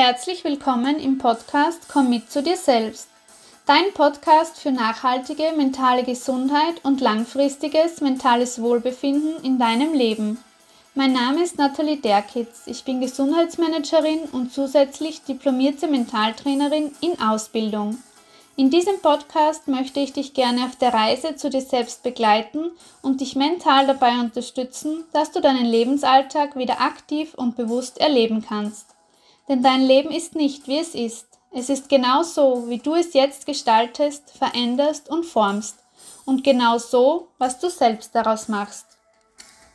Herzlich willkommen im Podcast Komm mit zu dir selbst. Dein Podcast für nachhaltige mentale Gesundheit und langfristiges mentales Wohlbefinden in deinem Leben. Mein Name ist Nathalie Derkitz. Ich bin Gesundheitsmanagerin und zusätzlich diplomierte Mentaltrainerin in Ausbildung. In diesem Podcast möchte ich dich gerne auf der Reise zu dir selbst begleiten und dich mental dabei unterstützen, dass du deinen Lebensalltag wieder aktiv und bewusst erleben kannst. Denn dein Leben ist nicht, wie es ist. Es ist genau so, wie du es jetzt gestaltest, veränderst und formst. Und genau so, was du selbst daraus machst.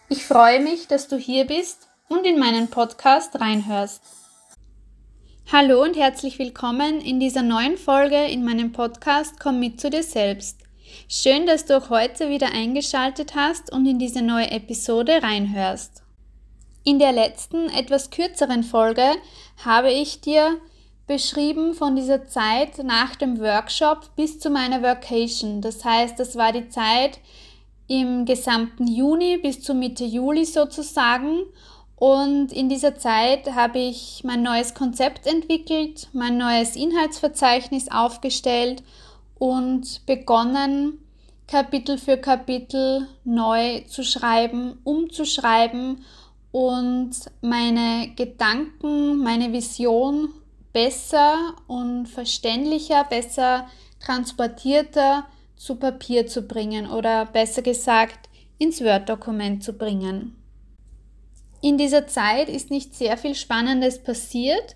Ich freue mich, dass du hier bist und in meinen Podcast reinhörst. Hallo und herzlich willkommen in dieser neuen Folge in meinem Podcast Komm mit zu dir selbst. Schön, dass du auch heute wieder eingeschaltet hast und in diese neue Episode reinhörst. In der letzten, etwas kürzeren Folge habe ich dir beschrieben von dieser Zeit nach dem Workshop bis zu meiner Vacation. Das heißt, das war die Zeit im gesamten Juni bis zu Mitte Juli sozusagen und in dieser Zeit habe ich mein neues Konzept entwickelt, mein neues Inhaltsverzeichnis aufgestellt und begonnen, Kapitel für Kapitel neu zu schreiben, umzuschreiben und meine Gedanken, meine Vision besser und verständlicher, besser transportierter zu Papier zu bringen oder besser gesagt ins Word-Dokument zu bringen. In dieser Zeit ist nicht sehr viel Spannendes passiert.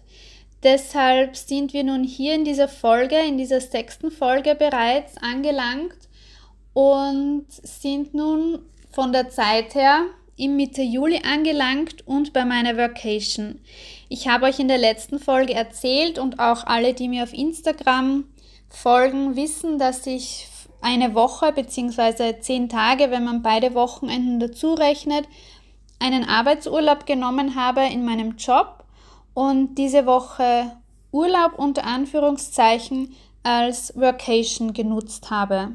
Deshalb sind wir nun hier in dieser Folge, in dieser sechsten Folge bereits angelangt und sind nun von der Zeit her im Mitte Juli angelangt und bei meiner Vacation. Ich habe euch in der letzten Folge erzählt und auch alle, die mir auf Instagram folgen, wissen, dass ich eine Woche bzw. zehn Tage, wenn man beide Wochenenden dazu rechnet, einen Arbeitsurlaub genommen habe in meinem Job und diese Woche Urlaub unter Anführungszeichen als Workation genutzt habe.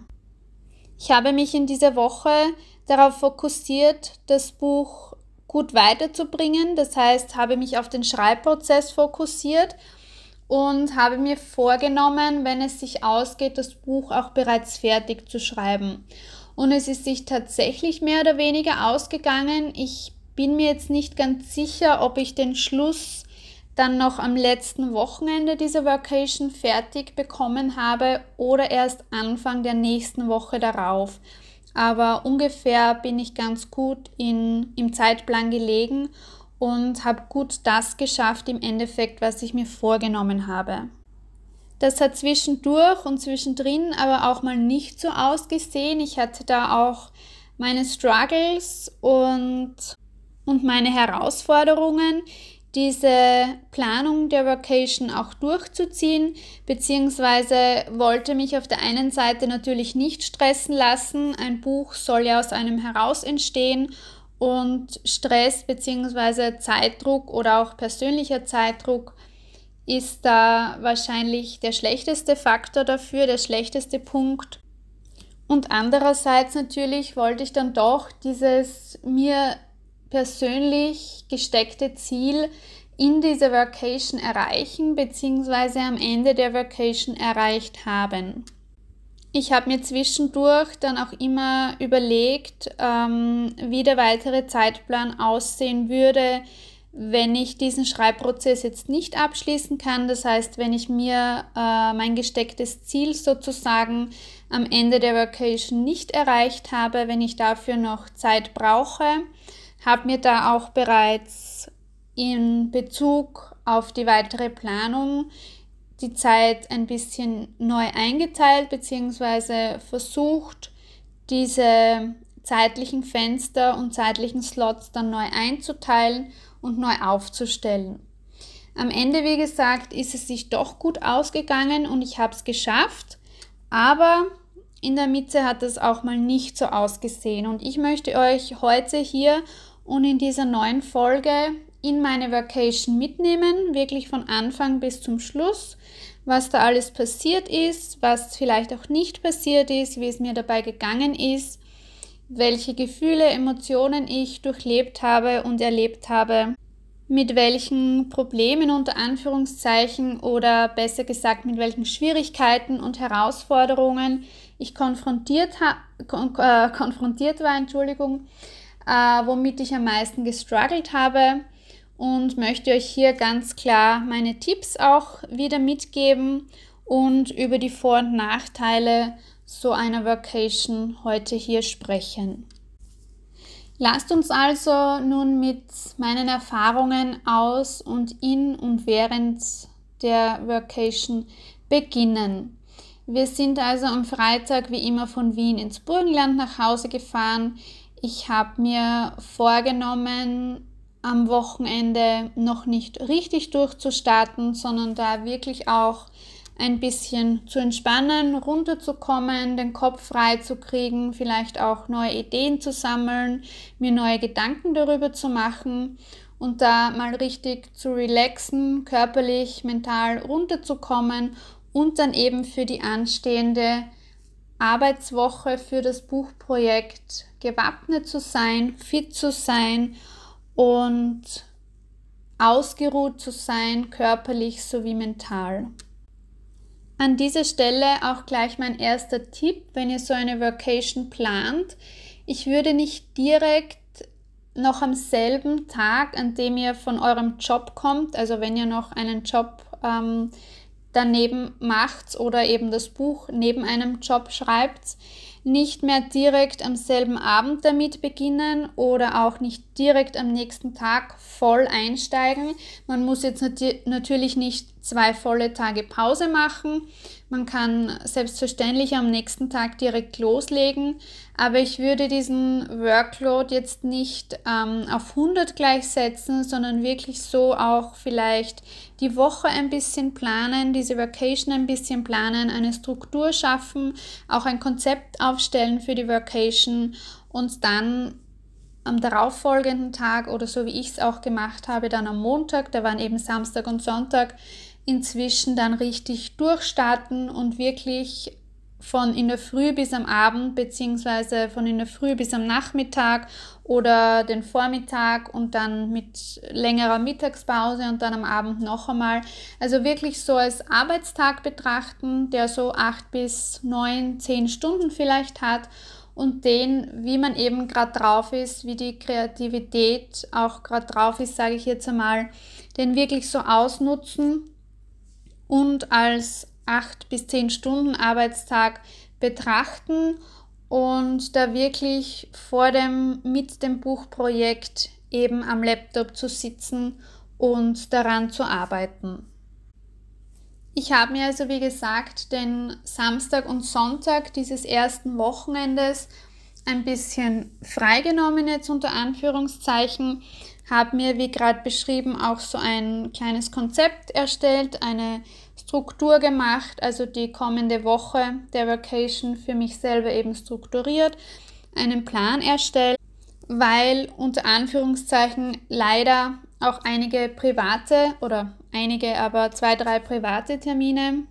Ich habe mich in dieser Woche darauf fokussiert, das Buch gut weiterzubringen. Das heißt, habe mich auf den Schreibprozess fokussiert und habe mir vorgenommen, wenn es sich ausgeht, das Buch auch bereits fertig zu schreiben. Und es ist sich tatsächlich mehr oder weniger ausgegangen. Ich bin mir jetzt nicht ganz sicher, ob ich den Schluss dann noch am letzten Wochenende dieser Vacation fertig bekommen habe oder erst Anfang der nächsten Woche darauf. Aber ungefähr bin ich ganz gut in, im Zeitplan gelegen und habe gut das geschafft im Endeffekt, was ich mir vorgenommen habe. Das hat zwischendurch und zwischendrin aber auch mal nicht so ausgesehen. Ich hatte da auch meine Struggles und, und meine Herausforderungen, diese Planung der Vacation auch durchzuziehen, beziehungsweise wollte mich auf der einen Seite natürlich nicht stressen lassen. Ein Buch soll ja aus einem heraus entstehen und Stress beziehungsweise Zeitdruck oder auch persönlicher Zeitdruck ist da wahrscheinlich der schlechteste Faktor dafür, der schlechteste Punkt. Und andererseits natürlich wollte ich dann doch dieses mir persönlich gesteckte Ziel in dieser Vacation erreichen bzw. am Ende der Vacation erreicht haben. Ich habe mir zwischendurch dann auch immer überlegt, ähm, wie der weitere Zeitplan aussehen würde, wenn ich diesen Schreibprozess jetzt nicht abschließen kann, das heißt, wenn ich mir äh, mein gestecktes Ziel sozusagen am Ende der Vacation nicht erreicht habe, wenn ich dafür noch Zeit brauche, habe mir da auch bereits in Bezug auf die weitere Planung die Zeit ein bisschen neu eingeteilt bzw. versucht, diese zeitlichen Fenster und zeitlichen Slots dann neu einzuteilen und neu aufzustellen. Am Ende, wie gesagt, ist es sich doch gut ausgegangen und ich habe es geschafft, aber in der Mitte hat es auch mal nicht so ausgesehen und ich möchte euch heute hier und in dieser neuen Folge in meine Vacation mitnehmen, wirklich von Anfang bis zum Schluss, was da alles passiert ist, was vielleicht auch nicht passiert ist, wie es mir dabei gegangen ist, welche Gefühle, Emotionen ich durchlebt habe und erlebt habe mit welchen Problemen unter Anführungszeichen oder besser gesagt mit welchen Schwierigkeiten und Herausforderungen ich konfrontiert, kon äh, konfrontiert war, Entschuldigung, äh, womit ich am meisten gestruggelt habe und möchte euch hier ganz klar meine Tipps auch wieder mitgeben und über die Vor- und Nachteile so einer Vacation heute hier sprechen. Lasst uns also nun mit meinen Erfahrungen aus und in und während der Vacation beginnen. Wir sind also am Freitag wie immer von Wien ins Burgenland nach Hause gefahren. Ich habe mir vorgenommen, am Wochenende noch nicht richtig durchzustarten, sondern da wirklich auch ein bisschen zu entspannen, runterzukommen, den Kopf frei zu kriegen, vielleicht auch neue Ideen zu sammeln, mir neue Gedanken darüber zu machen und da mal richtig zu relaxen, körperlich, mental runterzukommen und dann eben für die anstehende Arbeitswoche für das Buchprojekt gewappnet zu sein, fit zu sein und ausgeruht zu sein, körperlich sowie mental. An dieser Stelle auch gleich mein erster Tipp, wenn ihr so eine Vacation plant. Ich würde nicht direkt noch am selben Tag, an dem ihr von eurem Job kommt, also wenn ihr noch einen Job ähm, daneben macht oder eben das Buch neben einem Job schreibt, nicht mehr direkt am selben Abend damit beginnen oder auch nicht direkt am nächsten Tag voll einsteigen. Man muss jetzt nat natürlich nicht zwei volle Tage Pause machen. Man kann selbstverständlich am nächsten Tag direkt loslegen, aber ich würde diesen Workload jetzt nicht ähm, auf 100 gleichsetzen, sondern wirklich so auch vielleicht die Woche ein bisschen planen, diese Vacation ein bisschen planen, eine Struktur schaffen, auch ein Konzept aufstellen für die Vacation und dann am darauffolgenden Tag oder so wie ich es auch gemacht habe, dann am Montag, da waren eben Samstag und Sonntag, inzwischen dann richtig durchstarten und wirklich von in der Früh bis am Abend, beziehungsweise von in der Früh bis am Nachmittag oder den Vormittag und dann mit längerer Mittagspause und dann am Abend noch einmal. Also wirklich so als Arbeitstag betrachten, der so acht bis neun, zehn Stunden vielleicht hat und den, wie man eben gerade drauf ist, wie die Kreativität auch gerade drauf ist, sage ich jetzt einmal, den wirklich so ausnutzen und als acht bis zehn Stunden Arbeitstag betrachten und da wirklich vor dem, mit dem Buchprojekt eben am Laptop zu sitzen und daran zu arbeiten. Ich habe mir also, wie gesagt, den Samstag und Sonntag dieses ersten Wochenendes ein bisschen freigenommen, jetzt unter Anführungszeichen, habe mir, wie gerade beschrieben, auch so ein kleines Konzept erstellt, eine Struktur gemacht, also die kommende Woche der Vacation für mich selber eben strukturiert, einen Plan erstellt, weil unter Anführungszeichen leider auch einige private oder einige, aber zwei, drei private Termine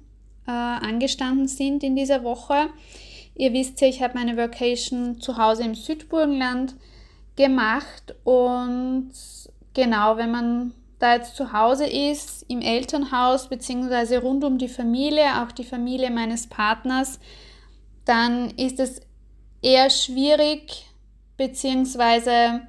äh, angestanden sind in dieser Woche. Ihr wisst ja, ich habe meine Vacation zu Hause im Südburgenland gemacht und genau, wenn man da jetzt zu Hause ist, im Elternhaus beziehungsweise rund um die Familie, auch die Familie meines Partners, dann ist es eher schwierig beziehungsweise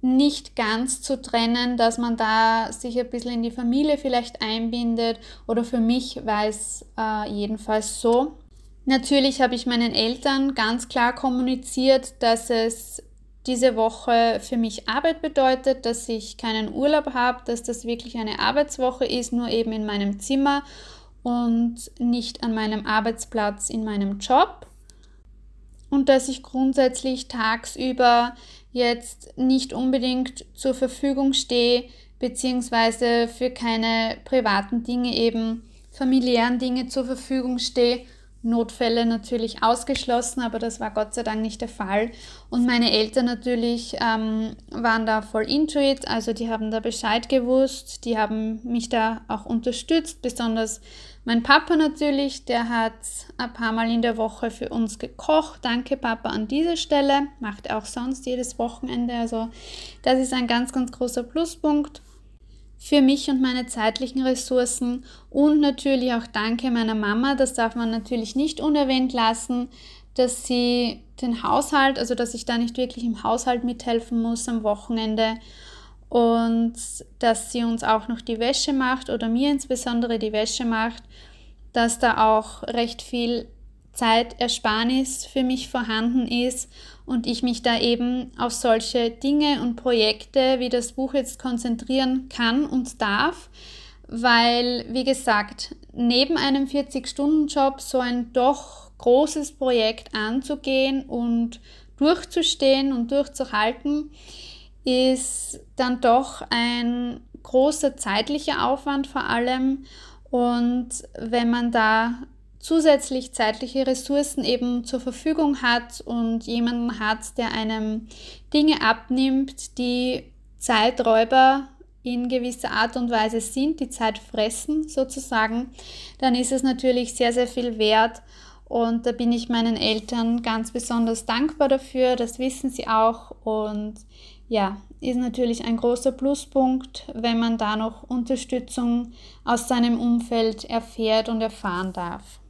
nicht ganz zu trennen, dass man da sich ein bisschen in die Familie vielleicht einbindet oder für mich war es äh, jedenfalls so. Natürlich habe ich meinen Eltern ganz klar kommuniziert, dass es diese Woche für mich Arbeit bedeutet, dass ich keinen Urlaub habe, dass das wirklich eine Arbeitswoche ist, nur eben in meinem Zimmer und nicht an meinem Arbeitsplatz in meinem Job. Und dass ich grundsätzlich tagsüber jetzt nicht unbedingt zur Verfügung stehe, beziehungsweise für keine privaten Dinge eben familiären Dinge zur Verfügung stehe Notfälle natürlich ausgeschlossen, aber das war Gott sei Dank nicht der Fall. Und meine Eltern natürlich ähm, waren da voll into it, also die haben da Bescheid gewusst, die haben mich da auch unterstützt, besonders mein Papa natürlich, der hat ein paar Mal in der Woche für uns gekocht. Danke Papa an dieser Stelle, macht er auch sonst jedes Wochenende, also das ist ein ganz, ganz großer Pluspunkt. Für mich und meine zeitlichen Ressourcen. Und natürlich auch danke meiner Mama, das darf man natürlich nicht unerwähnt lassen, dass sie den Haushalt, also dass ich da nicht wirklich im Haushalt mithelfen muss am Wochenende und dass sie uns auch noch die Wäsche macht oder mir insbesondere die Wäsche macht, dass da auch recht viel Zeitersparnis für mich vorhanden ist und ich mich da eben auf solche Dinge und Projekte wie das Buch jetzt konzentrieren kann und darf, weil, wie gesagt, neben einem 40-Stunden-Job so ein doch großes Projekt anzugehen und durchzustehen und durchzuhalten, ist dann doch ein großer zeitlicher Aufwand vor allem. Und wenn man da zusätzlich zeitliche Ressourcen eben zur Verfügung hat und jemanden hat, der einem Dinge abnimmt, die Zeiträuber in gewisser Art und Weise sind, die Zeit fressen sozusagen, dann ist es natürlich sehr, sehr viel wert. Und da bin ich meinen Eltern ganz besonders dankbar dafür, das wissen sie auch. Und ja, ist natürlich ein großer Pluspunkt, wenn man da noch Unterstützung aus seinem Umfeld erfährt und erfahren darf.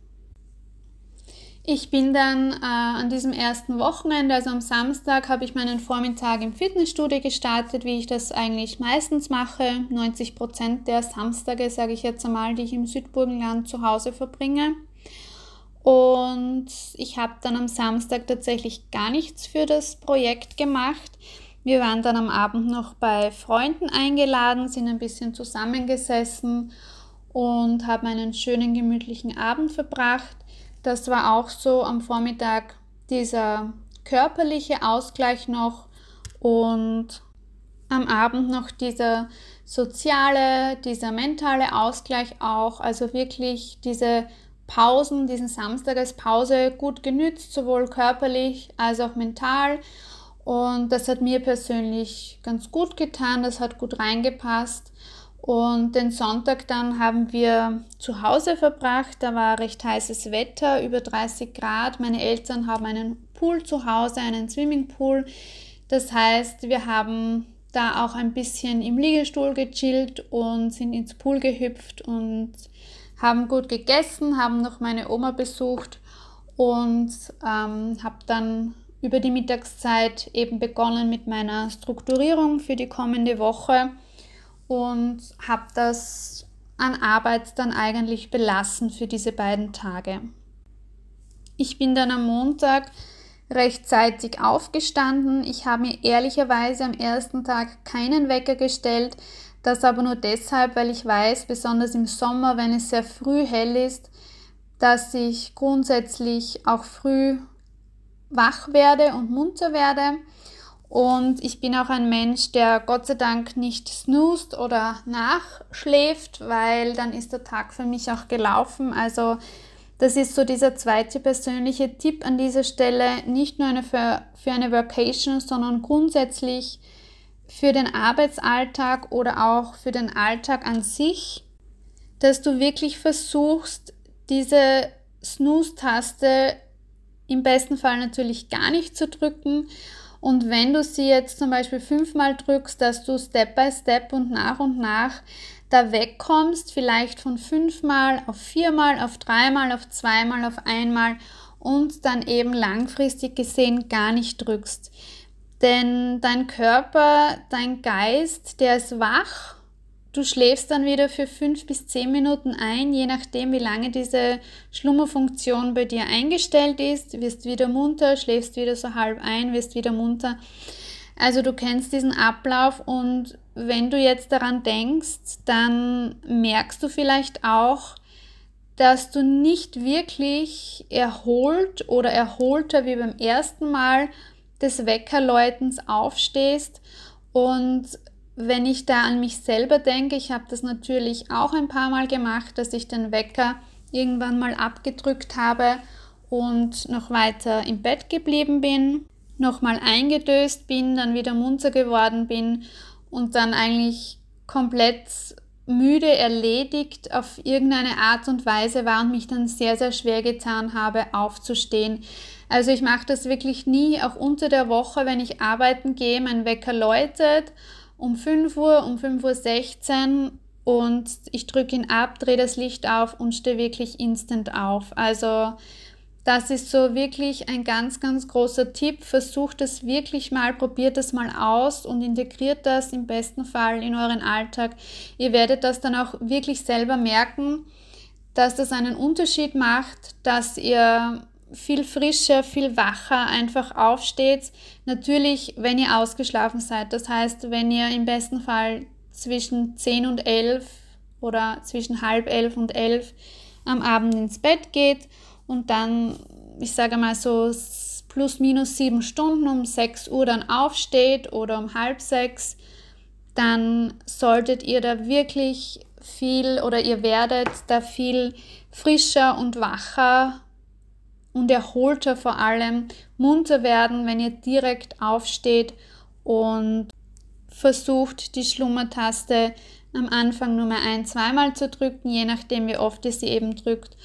Ich bin dann äh, an diesem ersten Wochenende, also am Samstag, habe ich meinen Vormittag im Fitnessstudio gestartet, wie ich das eigentlich meistens mache. 90 Prozent der Samstage, sage ich jetzt einmal, die ich im Südburgenland zu Hause verbringe. Und ich habe dann am Samstag tatsächlich gar nichts für das Projekt gemacht. Wir waren dann am Abend noch bei Freunden eingeladen, sind ein bisschen zusammengesessen und haben einen schönen gemütlichen Abend verbracht. Das war auch so am Vormittag dieser körperliche Ausgleich noch und am Abend noch dieser soziale, dieser mentale Ausgleich auch. Also wirklich diese Pausen, diesen Samstag als Pause gut genützt, sowohl körperlich als auch mental. Und das hat mir persönlich ganz gut getan, das hat gut reingepasst. Und den Sonntag dann haben wir zu Hause verbracht. Da war recht heißes Wetter, über 30 Grad. Meine Eltern haben einen Pool zu Hause, einen Swimmingpool. Das heißt, wir haben da auch ein bisschen im Liegestuhl gechillt und sind ins Pool gehüpft und haben gut gegessen, haben noch meine Oma besucht und ähm, habe dann über die Mittagszeit eben begonnen mit meiner Strukturierung für die kommende Woche und habe das an Arbeit dann eigentlich belassen für diese beiden Tage. Ich bin dann am Montag rechtzeitig aufgestanden. Ich habe mir ehrlicherweise am ersten Tag keinen Wecker gestellt, das aber nur deshalb, weil ich weiß, besonders im Sommer, wenn es sehr früh hell ist, dass ich grundsätzlich auch früh wach werde und munter werde. Und ich bin auch ein Mensch, der Gott sei Dank nicht snoost oder nachschläft, weil dann ist der Tag für mich auch gelaufen. Also das ist so dieser zweite persönliche Tipp an dieser Stelle, nicht nur eine für, für eine Vacation, sondern grundsätzlich für den Arbeitsalltag oder auch für den Alltag an sich, dass du wirklich versuchst, diese Snooze-Taste im besten Fall natürlich gar nicht zu drücken. Und wenn du sie jetzt zum Beispiel fünfmal drückst, dass du Step by Step und nach und nach da wegkommst, vielleicht von fünfmal auf viermal, auf dreimal, auf zweimal, auf einmal und dann eben langfristig gesehen gar nicht drückst. Denn dein Körper, dein Geist, der ist wach Du schläfst dann wieder für fünf bis zehn Minuten ein, je nachdem, wie lange diese Schlummerfunktion bei dir eingestellt ist. Wirst wieder munter, schläfst wieder so halb ein, wirst wieder munter. Also du kennst diesen Ablauf und wenn du jetzt daran denkst, dann merkst du vielleicht auch, dass du nicht wirklich erholt oder erholter wie beim ersten Mal des Weckerläutens aufstehst und wenn ich da an mich selber denke, ich habe das natürlich auch ein paar Mal gemacht, dass ich den Wecker irgendwann mal abgedrückt habe und noch weiter im Bett geblieben bin, nochmal eingedöst bin, dann wieder munter geworden bin und dann eigentlich komplett müde erledigt auf irgendeine Art und Weise war und mich dann sehr, sehr schwer getan habe, aufzustehen. Also ich mache das wirklich nie, auch unter der Woche, wenn ich arbeiten gehe, mein Wecker läutet um 5 Uhr, um 5.16 Uhr und ich drücke ihn ab, drehe das Licht auf und stehe wirklich instant auf. Also das ist so wirklich ein ganz, ganz großer Tipp. Versucht es wirklich mal, probiert es mal aus und integriert das im besten Fall in euren Alltag. Ihr werdet das dann auch wirklich selber merken, dass das einen Unterschied macht, dass ihr viel frischer, viel wacher einfach aufsteht. Natürlich, wenn ihr ausgeschlafen seid. Das heißt, wenn ihr im besten Fall zwischen 10 und 11 oder zwischen halb elf und elf am Abend ins Bett geht und dann, ich sage mal so plus minus sieben Stunden um 6 Uhr dann aufsteht oder um halb sechs, dann solltet ihr da wirklich viel oder ihr werdet da viel frischer und wacher und erholter vor allem munter werden, wenn ihr direkt aufsteht und versucht, die Schlummertaste am Anfang nur mal ein, zweimal zu drücken, je nachdem, wie oft ihr sie eben drückt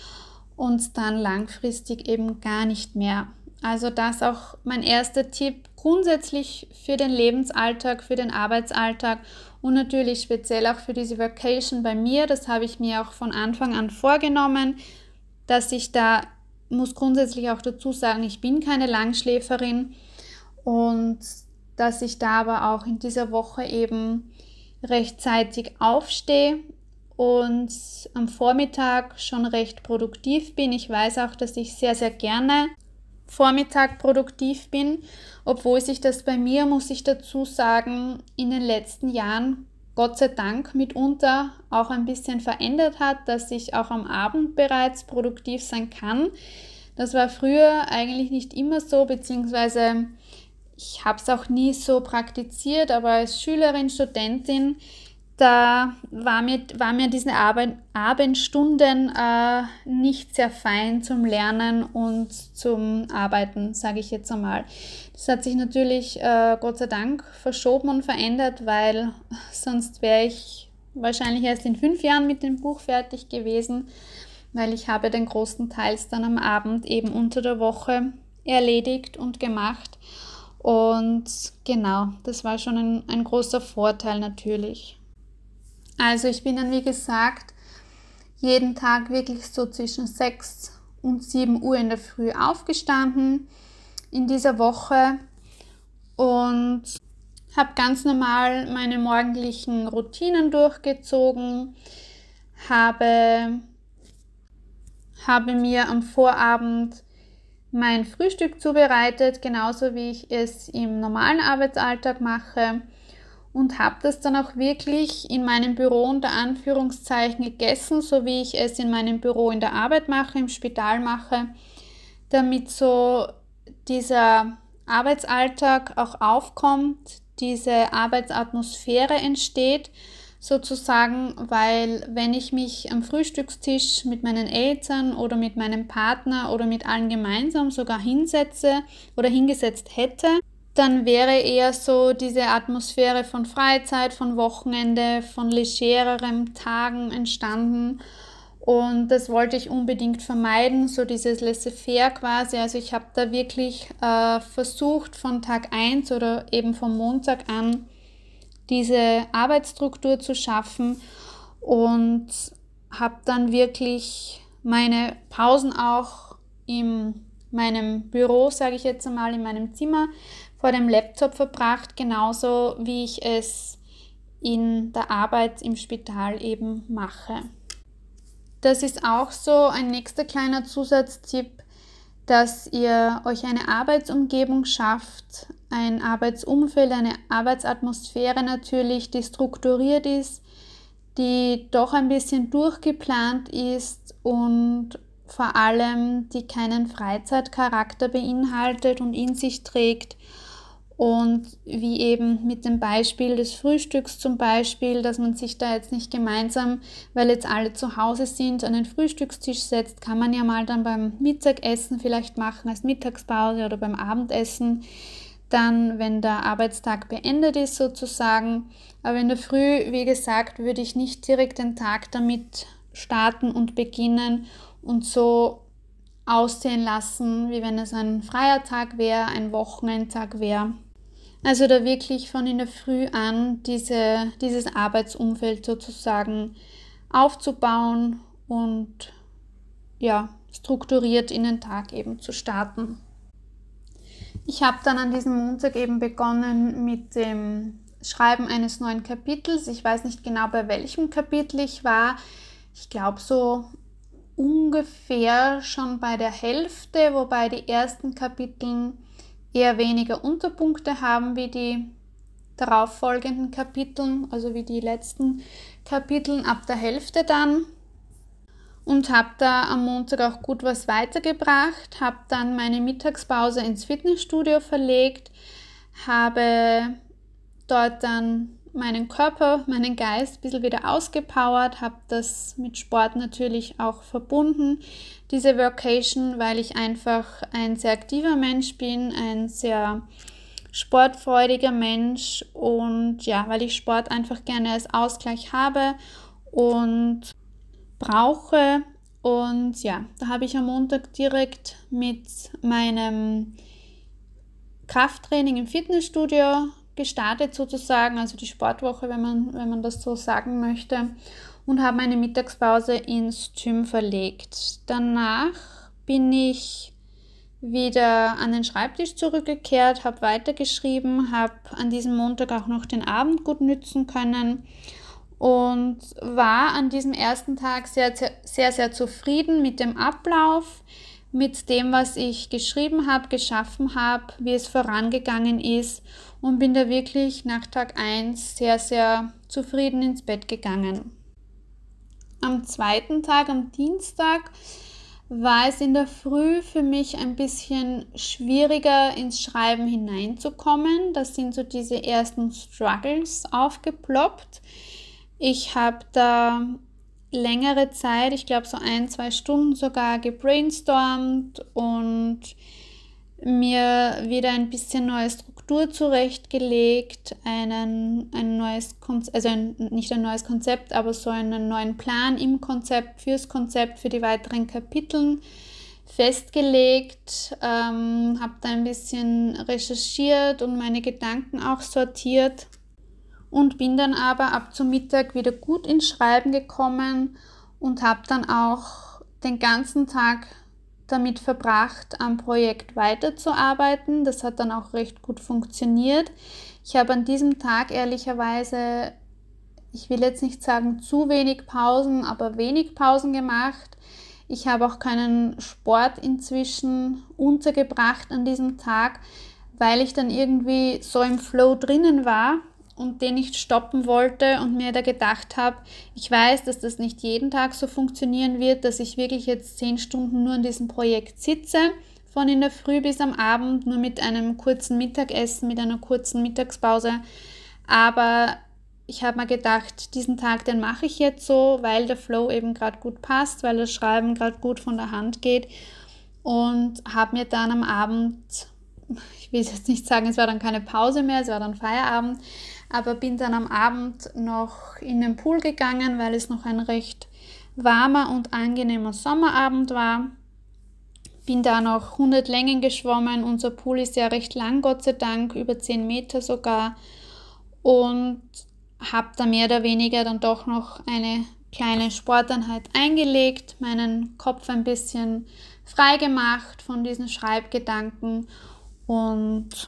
und dann langfristig eben gar nicht mehr. Also das auch mein erster Tipp grundsätzlich für den Lebensalltag, für den Arbeitsalltag und natürlich speziell auch für diese Vacation bei mir. Das habe ich mir auch von Anfang an vorgenommen, dass ich da, muss grundsätzlich auch dazu sagen, ich bin keine Langschläferin und dass ich da aber auch in dieser Woche eben rechtzeitig aufstehe und am Vormittag schon recht produktiv bin. Ich weiß auch, dass ich sehr, sehr gerne Vormittag produktiv bin, obwohl sich das bei mir, muss ich dazu sagen, in den letzten Jahren Gott sei Dank mitunter auch ein bisschen verändert hat, dass ich auch am Abend bereits produktiv sein kann. Das war früher eigentlich nicht immer so, beziehungsweise ich habe es auch nie so praktiziert, aber als Schülerin, Studentin da war mir, war mir diese Abend, Abendstunden äh, nicht sehr fein zum Lernen und zum Arbeiten, sage ich jetzt einmal. Das hat sich natürlich äh, Gott sei Dank verschoben und verändert, weil sonst wäre ich wahrscheinlich erst in fünf Jahren mit dem Buch fertig gewesen, weil ich habe den großen Teils dann am Abend eben unter der Woche erledigt und gemacht. Und genau, das war schon ein, ein großer Vorteil natürlich. Also ich bin dann, wie gesagt, jeden Tag wirklich so zwischen 6 und 7 Uhr in der Früh aufgestanden in dieser Woche und habe ganz normal meine morgendlichen Routinen durchgezogen, habe, habe mir am Vorabend mein Frühstück zubereitet, genauso wie ich es im normalen Arbeitsalltag mache und habe das dann auch wirklich in meinem Büro unter Anführungszeichen gegessen, so wie ich es in meinem Büro in der Arbeit mache, im Spital mache, damit so dieser Arbeitsalltag auch aufkommt, diese Arbeitsatmosphäre entsteht, sozusagen, weil wenn ich mich am Frühstückstisch mit meinen Eltern oder mit meinem Partner oder mit allen gemeinsam sogar hinsetze oder hingesetzt hätte, dann wäre eher so diese Atmosphäre von Freizeit, von Wochenende, von legereren Tagen entstanden. Und das wollte ich unbedingt vermeiden, so dieses Laissez-faire quasi. Also ich habe da wirklich äh, versucht von Tag 1 oder eben vom Montag an diese Arbeitsstruktur zu schaffen und habe dann wirklich meine Pausen auch in meinem Büro, sage ich jetzt einmal, in meinem Zimmer vor dem Laptop verbracht, genauso wie ich es in der Arbeit im Spital eben mache. Das ist auch so ein nächster kleiner Zusatztipp, dass ihr euch eine Arbeitsumgebung schafft, ein Arbeitsumfeld, eine Arbeitsatmosphäre natürlich, die strukturiert ist, die doch ein bisschen durchgeplant ist und vor allem die keinen Freizeitcharakter beinhaltet und in sich trägt und wie eben mit dem Beispiel des Frühstücks zum Beispiel, dass man sich da jetzt nicht gemeinsam, weil jetzt alle zu Hause sind, an den Frühstückstisch setzt, kann man ja mal dann beim Mittagessen vielleicht machen, als Mittagspause oder beim Abendessen. Dann, wenn der Arbeitstag beendet ist sozusagen. Aber in der Früh, wie gesagt, würde ich nicht direkt den Tag damit starten und beginnen und so aussehen lassen, wie wenn es ein freier Tag wäre, ein Wochenendtag wäre. Also da wirklich von in der Früh an diese, dieses Arbeitsumfeld sozusagen aufzubauen und ja, strukturiert in den Tag eben zu starten. Ich habe dann an diesem Montag eben begonnen mit dem Schreiben eines neuen Kapitels. Ich weiß nicht genau, bei welchem Kapitel ich war. Ich glaube so ungefähr schon bei der Hälfte, wobei die ersten Kapitel eher weniger Unterpunkte haben wie die darauffolgenden Kapiteln, also wie die letzten Kapiteln ab der Hälfte dann. Und habe da am Montag auch gut was weitergebracht, habe dann meine Mittagspause ins Fitnessstudio verlegt, habe dort dann meinen Körper, meinen Geist ein bisschen wieder ausgepowert, habe das mit Sport natürlich auch verbunden, diese Workation, weil ich einfach ein sehr aktiver Mensch bin, ein sehr sportfreudiger Mensch und ja, weil ich Sport einfach gerne als Ausgleich habe und brauche. Und ja, da habe ich am Montag direkt mit meinem Krafttraining im Fitnessstudio gestartet sozusagen, also die Sportwoche, wenn man, wenn man das so sagen möchte, und habe meine Mittagspause ins Gym verlegt. Danach bin ich wieder an den Schreibtisch zurückgekehrt, habe weitergeschrieben, habe an diesem Montag auch noch den Abend gut nützen können und war an diesem ersten Tag sehr, sehr, sehr zufrieden mit dem Ablauf mit dem, was ich geschrieben habe, geschaffen habe, wie es vorangegangen ist und bin da wirklich nach Tag 1 sehr, sehr zufrieden ins Bett gegangen. Am zweiten Tag, am Dienstag, war es in der Früh für mich ein bisschen schwieriger ins Schreiben hineinzukommen. Das sind so diese ersten Struggles aufgeploppt. Ich habe da längere Zeit, ich glaube so ein, zwei Stunden sogar gebrainstormt und mir wieder ein bisschen neue Struktur zurechtgelegt, einen, ein neues Konzept, also ein, nicht ein neues Konzept, aber so einen neuen Plan im Konzept, fürs Konzept, für die weiteren Kapiteln festgelegt, ähm, habe da ein bisschen recherchiert und meine Gedanken auch sortiert und bin dann aber ab zum Mittag wieder gut ins Schreiben gekommen und habe dann auch den ganzen Tag damit verbracht, am Projekt weiterzuarbeiten. Das hat dann auch recht gut funktioniert. Ich habe an diesem Tag ehrlicherweise, ich will jetzt nicht sagen zu wenig Pausen, aber wenig Pausen gemacht. Ich habe auch keinen Sport inzwischen untergebracht an diesem Tag, weil ich dann irgendwie so im Flow drinnen war und den nicht stoppen wollte und mir da gedacht habe, ich weiß, dass das nicht jeden Tag so funktionieren wird, dass ich wirklich jetzt zehn Stunden nur an diesem Projekt sitze, von in der Früh bis am Abend, nur mit einem kurzen Mittagessen, mit einer kurzen Mittagspause. Aber ich habe mir gedacht, diesen Tag, den mache ich jetzt so, weil der Flow eben gerade gut passt, weil das Schreiben gerade gut von der Hand geht und habe mir dann am Abend, ich will jetzt nicht sagen, es war dann keine Pause mehr, es war dann Feierabend, aber bin dann am Abend noch in den Pool gegangen, weil es noch ein recht warmer und angenehmer Sommerabend war. Bin da noch 100 Längen geschwommen. Unser Pool ist ja recht lang, Gott sei Dank, über 10 Meter sogar. Und habe da mehr oder weniger dann doch noch eine kleine Sporteinheit eingelegt, meinen Kopf ein bisschen frei gemacht von diesen Schreibgedanken und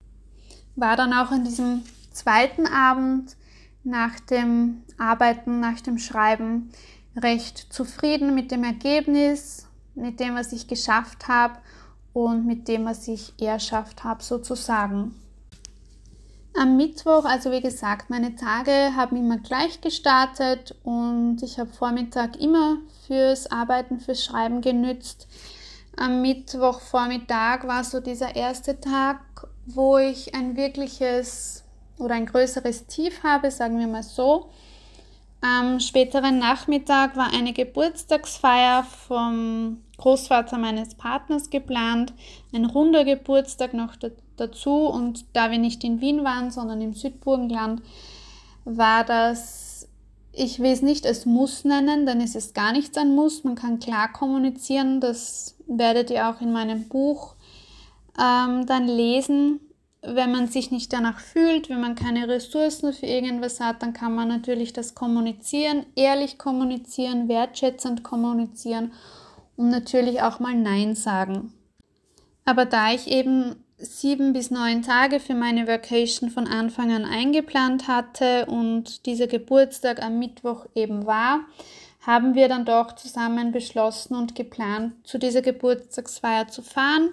war dann auch in diesem zweiten Abend nach dem Arbeiten, nach dem Schreiben recht zufrieden mit dem Ergebnis, mit dem, was ich geschafft habe und mit dem, was ich erschafft habe, sozusagen. Am Mittwoch, also wie gesagt, meine Tage haben immer gleich gestartet und ich habe Vormittag immer fürs Arbeiten, fürs Schreiben genützt. Am Mittwochvormittag war so dieser erste Tag, wo ich ein wirkliches oder ein größeres Tief habe, sagen wir mal so. Am späteren Nachmittag war eine Geburtstagsfeier vom Großvater meines Partners geplant, ein runder Geburtstag noch dazu. Und da wir nicht in Wien waren, sondern im Südburgenland, war das, ich will es nicht als Muss nennen, ist es gar nichts ein Muss, man kann klar kommunizieren, das werdet ihr auch in meinem Buch ähm, dann lesen, wenn man sich nicht danach fühlt, wenn man keine Ressourcen für irgendwas hat, dann kann man natürlich das kommunizieren, ehrlich kommunizieren, wertschätzend kommunizieren und natürlich auch mal Nein sagen. Aber da ich eben sieben bis neun Tage für meine Vacation von Anfang an eingeplant hatte und dieser Geburtstag am Mittwoch eben war, haben wir dann doch zusammen beschlossen und geplant, zu dieser Geburtstagsfeier zu fahren.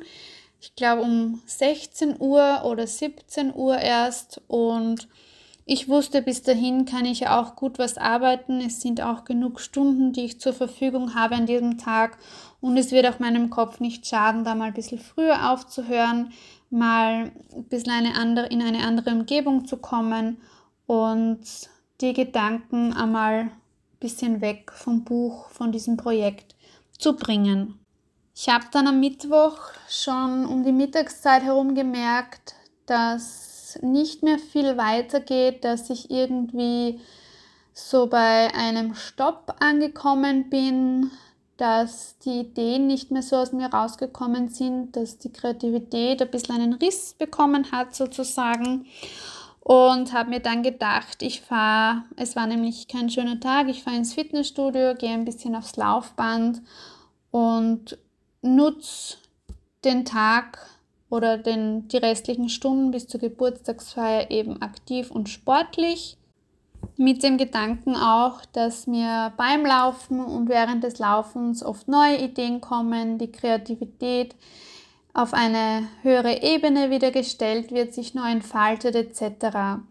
Ich glaube um 16 Uhr oder 17 Uhr erst und ich wusste, bis dahin kann ich auch gut was arbeiten. Es sind auch genug Stunden, die ich zur Verfügung habe an diesem Tag. Und es wird auch meinem Kopf nicht schaden, da mal ein bisschen früher aufzuhören, mal ein bisschen eine andere, in eine andere Umgebung zu kommen und die Gedanken einmal ein bisschen weg vom Buch, von diesem Projekt zu bringen. Ich habe dann am Mittwoch schon um die Mittagszeit herum gemerkt, dass nicht mehr viel weitergeht, dass ich irgendwie so bei einem Stopp angekommen bin, dass die Ideen nicht mehr so aus mir rausgekommen sind, dass die Kreativität ein bisschen einen Riss bekommen hat sozusagen und habe mir dann gedacht, ich fahre, es war nämlich kein schöner Tag, ich fahre ins Fitnessstudio, gehe ein bisschen aufs Laufband und nutze den Tag oder den, die restlichen Stunden bis zur Geburtstagsfeier eben aktiv und sportlich mit dem Gedanken auch, dass mir beim Laufen und während des Laufens oft neue Ideen kommen, die Kreativität auf eine höhere Ebene wieder gestellt wird, sich neu entfaltet etc.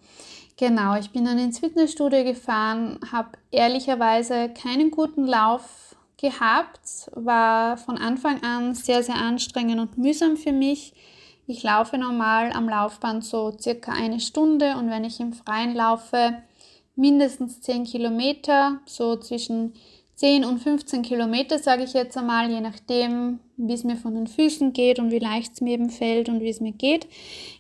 Genau, ich bin dann ins Fitnessstudio gefahren, habe ehrlicherweise keinen guten Lauf gehabt, war von Anfang an sehr, sehr anstrengend und mühsam für mich. Ich laufe normal am Laufband so circa eine Stunde und wenn ich im Freien laufe, mindestens 10 Kilometer, so zwischen 10 und 15 Kilometer, sage ich jetzt einmal, je nachdem, wie es mir von den Füßen geht und wie leicht es mir eben fällt und wie es mir geht,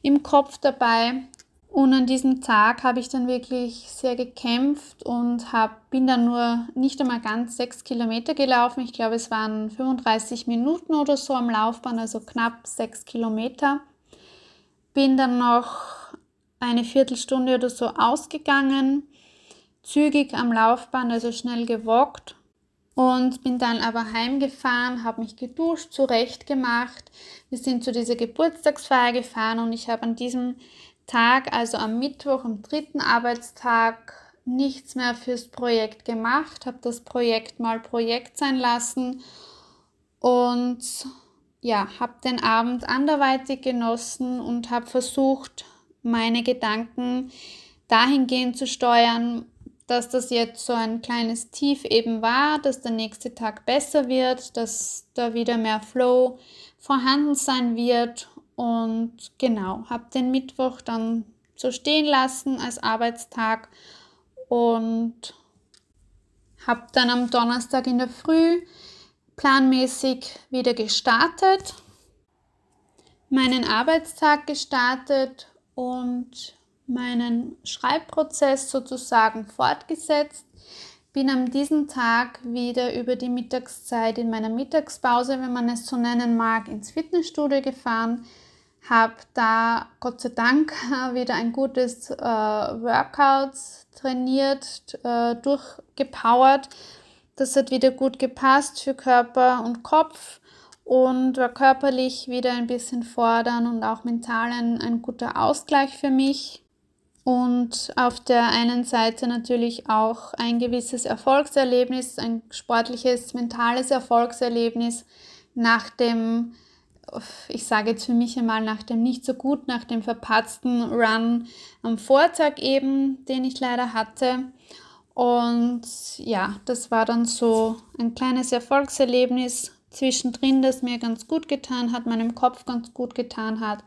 im Kopf dabei. Und an diesem Tag habe ich dann wirklich sehr gekämpft und hab, bin dann nur nicht einmal ganz sechs Kilometer gelaufen. Ich glaube, es waren 35 Minuten oder so am Laufband, also knapp sechs Kilometer. Bin dann noch eine Viertelstunde oder so ausgegangen zügig am Laufband, also schnell gewockt und bin dann aber heimgefahren, habe mich geduscht, zurecht gemacht. Wir sind zu dieser Geburtstagsfeier gefahren und ich habe an diesem Tag, also am Mittwoch, am dritten Arbeitstag, nichts mehr fürs Projekt gemacht, habe das Projekt mal Projekt sein lassen und ja, habe den Abend anderweitig genossen und habe versucht, meine Gedanken dahingehend zu steuern, dass das jetzt so ein kleines Tief eben war, dass der nächste Tag besser wird, dass da wieder mehr Flow vorhanden sein wird. Und genau, habe den Mittwoch dann so stehen lassen als Arbeitstag und habe dann am Donnerstag in der Früh planmäßig wieder gestartet, meinen Arbeitstag gestartet und meinen Schreibprozess sozusagen fortgesetzt. Bin an diesem Tag wieder über die Mittagszeit in meiner Mittagspause, wenn man es so nennen mag, ins Fitnessstudio gefahren. Habe da Gott sei Dank wieder ein gutes äh, Workout trainiert, äh, durchgepowert. Das hat wieder gut gepasst für Körper und Kopf und war körperlich wieder ein bisschen fordern und auch mental ein, ein guter Ausgleich für mich und auf der einen Seite natürlich auch ein gewisses Erfolgserlebnis, ein sportliches, mentales Erfolgserlebnis nach dem, ich sage jetzt für mich einmal, nach dem nicht so gut, nach dem verpatzten Run am Vortag eben, den ich leider hatte. Und ja, das war dann so ein kleines Erfolgserlebnis zwischendrin, das mir ganz gut getan hat, meinem Kopf ganz gut getan hat.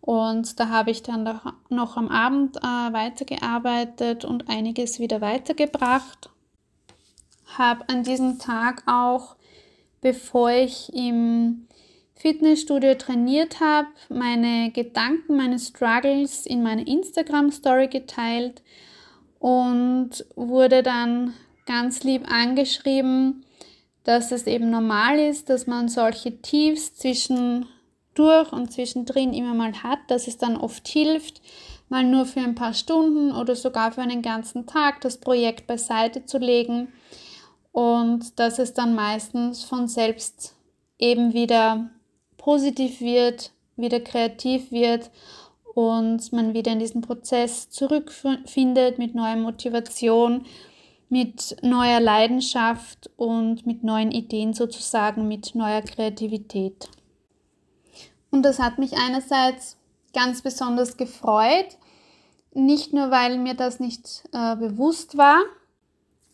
Und da habe ich dann noch am Abend äh, weitergearbeitet und einiges wieder weitergebracht. Habe an diesem Tag auch, bevor ich im Fitnessstudio trainiert habe, meine Gedanken, meine Struggles in meine Instagram-Story geteilt und wurde dann ganz lieb angeschrieben, dass es eben normal ist, dass man solche Tiefs zwischen durch und zwischendrin immer mal hat, dass es dann oft hilft, mal nur für ein paar Stunden oder sogar für einen ganzen Tag das Projekt beiseite zu legen und dass es dann meistens von selbst eben wieder positiv wird, wieder kreativ wird und man wieder in diesen Prozess zurückfindet mit neuer Motivation, mit neuer Leidenschaft und mit neuen Ideen sozusagen, mit neuer Kreativität. Und das hat mich einerseits ganz besonders gefreut, nicht nur weil mir das nicht äh, bewusst war,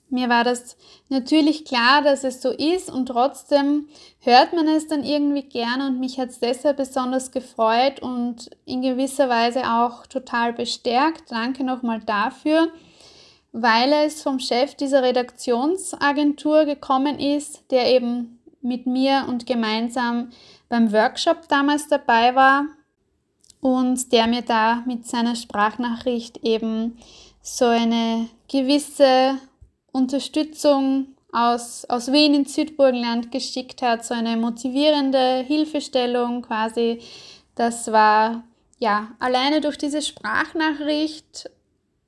mir war das natürlich klar, dass es so ist und trotzdem hört man es dann irgendwie gerne und mich hat es deshalb besonders gefreut und in gewisser Weise auch total bestärkt. Danke nochmal dafür, weil es vom Chef dieser Redaktionsagentur gekommen ist, der eben mit mir und gemeinsam beim Workshop damals dabei war und der mir da mit seiner Sprachnachricht eben so eine gewisse Unterstützung aus, aus Wien ins Südburgenland geschickt hat, so eine motivierende Hilfestellung quasi. Das war ja alleine durch diese Sprachnachricht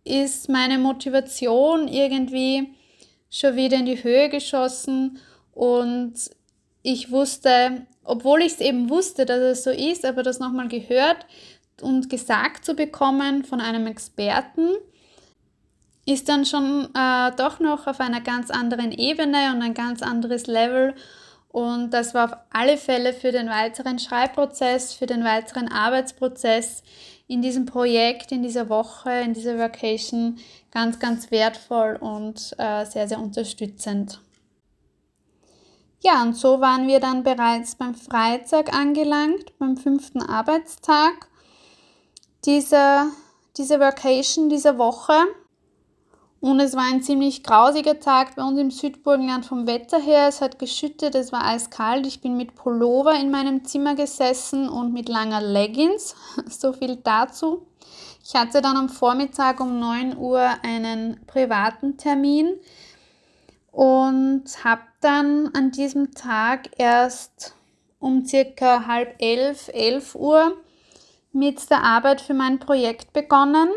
ist meine Motivation irgendwie schon wieder in die Höhe geschossen und ich wusste, obwohl ich es eben wusste, dass es so ist, aber das nochmal gehört und gesagt zu bekommen von einem Experten, ist dann schon äh, doch noch auf einer ganz anderen Ebene und ein ganz anderes Level. Und das war auf alle Fälle für den weiteren Schreibprozess, für den weiteren Arbeitsprozess in diesem Projekt, in dieser Woche, in dieser Vacation ganz, ganz wertvoll und äh, sehr, sehr unterstützend. Ja, und so waren wir dann bereits beim Freitag angelangt, beim fünften Arbeitstag dieser, dieser Vacation, dieser Woche. Und es war ein ziemlich grausiger Tag bei uns im Südburgenland vom Wetter her. Es hat geschüttet, es war eiskalt. Ich bin mit Pullover in meinem Zimmer gesessen und mit langer Leggings. So viel dazu. Ich hatte dann am Vormittag um 9 Uhr einen privaten Termin und habe dann an diesem Tag erst um circa halb elf, elf Uhr mit der Arbeit für mein Projekt begonnen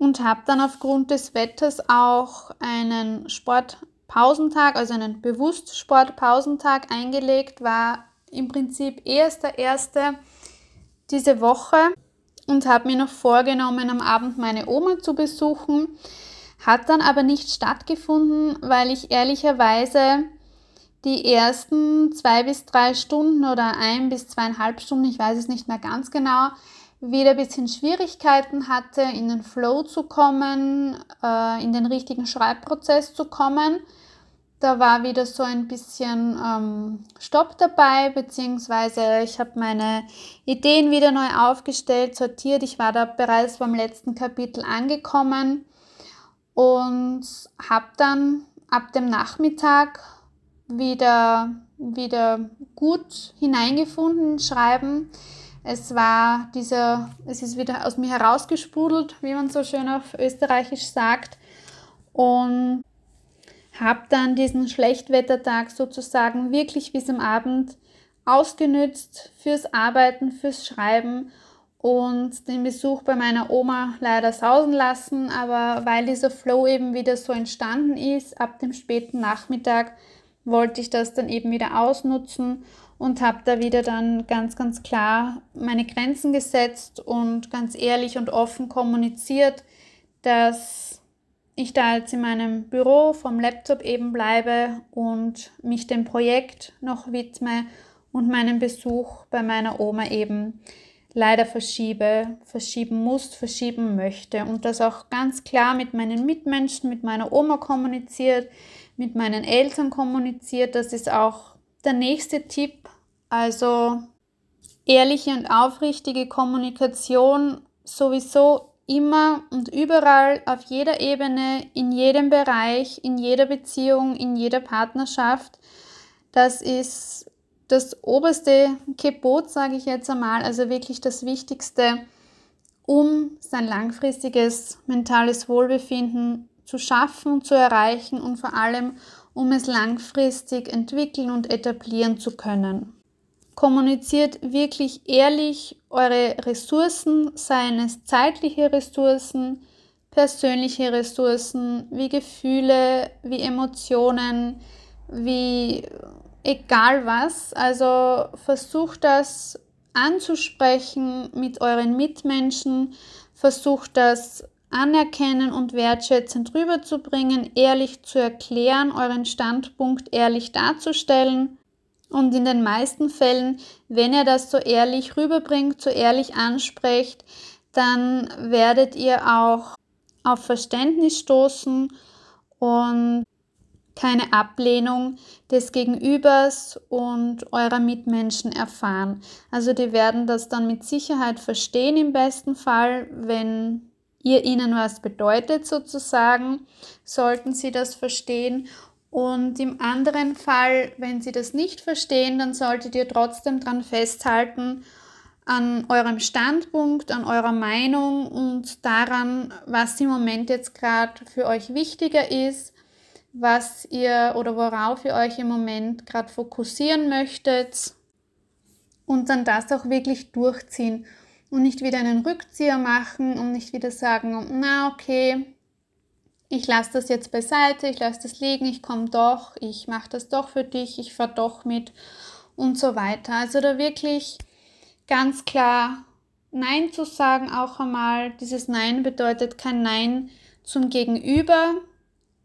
und habe dann aufgrund des Wetters auch einen Sportpausentag, also einen bewusst Sportpausentag eingelegt, war im Prinzip erst der erste diese Woche und habe mir noch vorgenommen, am Abend meine Oma zu besuchen. Hat dann aber nicht stattgefunden, weil ich ehrlicherweise die ersten zwei bis drei Stunden oder ein bis zweieinhalb Stunden, ich weiß es nicht mehr ganz genau, wieder ein bisschen Schwierigkeiten hatte, in den Flow zu kommen, äh, in den richtigen Schreibprozess zu kommen. Da war wieder so ein bisschen ähm, Stopp dabei, beziehungsweise ich habe meine Ideen wieder neu aufgestellt, sortiert. Ich war da bereits beim letzten Kapitel angekommen und habe dann ab dem Nachmittag wieder, wieder gut hineingefunden, Schreiben es war dieser, es ist wieder aus mir herausgesprudelt, wie man so schön auf Österreichisch sagt. Und habe dann diesen Schlechtwettertag sozusagen wirklich bis am Abend ausgenützt fürs Arbeiten, fürs Schreiben und den Besuch bei meiner Oma leider sausen lassen. Aber weil dieser Flow eben wieder so entstanden ist, ab dem späten Nachmittag wollte ich das dann eben wieder ausnutzen und habe da wieder dann ganz, ganz klar meine Grenzen gesetzt und ganz ehrlich und offen kommuniziert, dass ich da jetzt in meinem Büro vom Laptop eben bleibe und mich dem Projekt noch widme und meinen Besuch bei meiner Oma eben leider verschiebe, verschieben muss, verschieben möchte und das auch ganz klar mit meinen Mitmenschen, mit meiner Oma kommuniziert, mit meinen Eltern kommuniziert. Das ist auch der nächste Tipp, also ehrliche und aufrichtige Kommunikation sowieso immer und überall, auf jeder Ebene, in jedem Bereich, in jeder Beziehung, in jeder Partnerschaft. Das ist das oberste Gebot, sage ich jetzt einmal, also wirklich das Wichtigste, um sein langfristiges mentales Wohlbefinden zu schaffen, zu erreichen und vor allem, um es langfristig entwickeln und etablieren zu können. Kommuniziert wirklich ehrlich eure Ressourcen, seien es zeitliche Ressourcen, persönliche Ressourcen, wie Gefühle, wie Emotionen, wie egal was. Also versucht das anzusprechen mit euren Mitmenschen, versucht das anerkennen und wertschätzend rüberzubringen, ehrlich zu erklären, euren Standpunkt ehrlich darzustellen. Und in den meisten Fällen, wenn ihr das so ehrlich rüberbringt, so ehrlich ansprecht, dann werdet ihr auch auf Verständnis stoßen und keine Ablehnung des Gegenübers und eurer Mitmenschen erfahren. Also die werden das dann mit Sicherheit verstehen im besten Fall, wenn ihr ihnen was bedeutet sozusagen, sollten sie das verstehen. Und im anderen Fall, wenn sie das nicht verstehen, dann solltet ihr trotzdem daran festhalten, an eurem Standpunkt, an eurer Meinung und daran, was im Moment jetzt gerade für euch wichtiger ist was ihr oder worauf ihr euch im Moment gerade fokussieren möchtet und dann das auch wirklich durchziehen und nicht wieder einen Rückzieher machen und nicht wieder sagen, na okay, ich lasse das jetzt beiseite, ich lasse das liegen, ich komme doch, ich mache das doch für dich, ich fahre doch mit und so weiter. Also da wirklich ganz klar Nein zu sagen, auch einmal. Dieses Nein bedeutet kein Nein zum Gegenüber,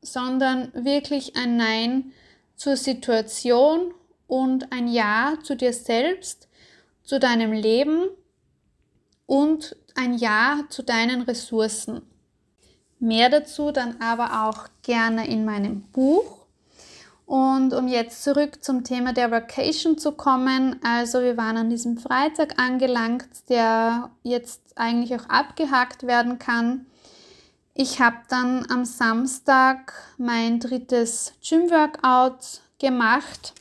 sondern wirklich ein Nein zur Situation und ein Ja zu dir selbst, zu deinem Leben und ein Ja zu deinen Ressourcen. Mehr dazu dann aber auch gerne in meinem Buch. Und um jetzt zurück zum Thema der Vacation zu kommen, also wir waren an diesem Freitag angelangt, der jetzt eigentlich auch abgehakt werden kann. Ich habe dann am Samstag mein drittes Gym-Workout gemacht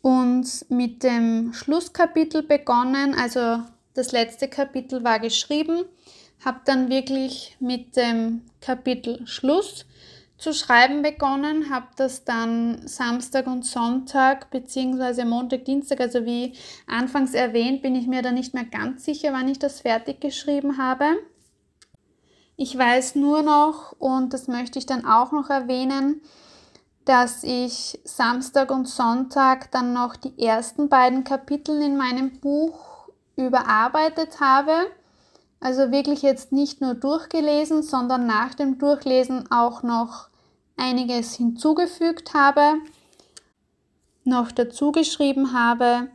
und mit dem Schlusskapitel begonnen. Also das letzte Kapitel war geschrieben, habe dann wirklich mit dem Kapitel Schluss zu schreiben begonnen, habe das dann Samstag und Sonntag beziehungsweise Montag, Dienstag, also wie anfangs erwähnt, bin ich mir da nicht mehr ganz sicher, wann ich das fertig geschrieben habe. Ich weiß nur noch, und das möchte ich dann auch noch erwähnen, dass ich Samstag und Sonntag dann noch die ersten beiden Kapitel in meinem Buch überarbeitet habe. Also wirklich jetzt nicht nur durchgelesen, sondern nach dem Durchlesen auch noch einiges hinzugefügt habe, noch dazu geschrieben habe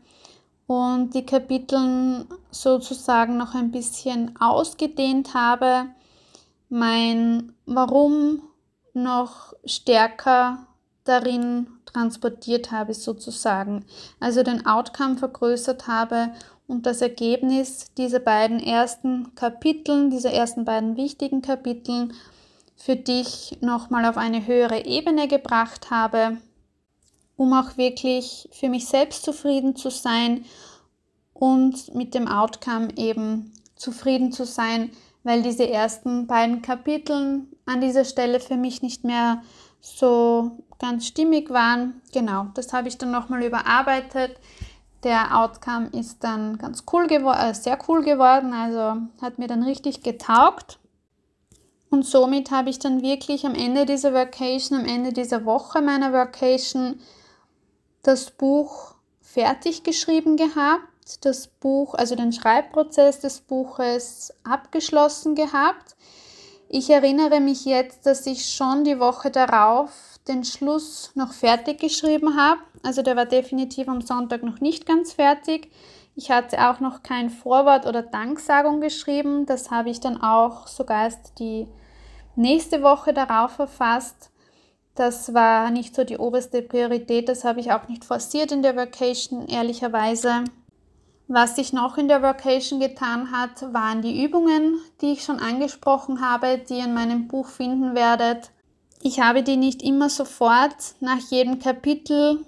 und die Kapitel sozusagen noch ein bisschen ausgedehnt habe mein Warum noch stärker darin transportiert habe, sozusagen. Also den Outcome vergrößert habe und das Ergebnis dieser beiden ersten Kapiteln, dieser ersten beiden wichtigen Kapiteln für dich nochmal auf eine höhere Ebene gebracht habe, um auch wirklich für mich selbst zufrieden zu sein und mit dem Outcome eben zufrieden zu sein, weil diese ersten beiden Kapitel an dieser Stelle für mich nicht mehr so ganz stimmig waren. Genau, das habe ich dann nochmal überarbeitet. Der Outcome ist dann ganz cool geworden, äh, sehr cool geworden, also hat mir dann richtig getaugt. Und somit habe ich dann wirklich am Ende dieser Vacation, am Ende dieser Woche meiner Vacation, das Buch fertig geschrieben gehabt das Buch, also den Schreibprozess des Buches abgeschlossen gehabt. Ich erinnere mich jetzt, dass ich schon die Woche darauf den Schluss noch fertig geschrieben habe. Also der war definitiv am Sonntag noch nicht ganz fertig. Ich hatte auch noch kein Vorwort oder Danksagung geschrieben. Das habe ich dann auch sogar erst die nächste Woche darauf verfasst. Das war nicht so die oberste Priorität. Das habe ich auch nicht forciert in der Vacation, ehrlicherweise. Was sich noch in der Vacation getan hat, waren die Übungen, die ich schon angesprochen habe, die ihr in meinem Buch finden werdet. Ich habe die nicht immer sofort nach jedem Kapitel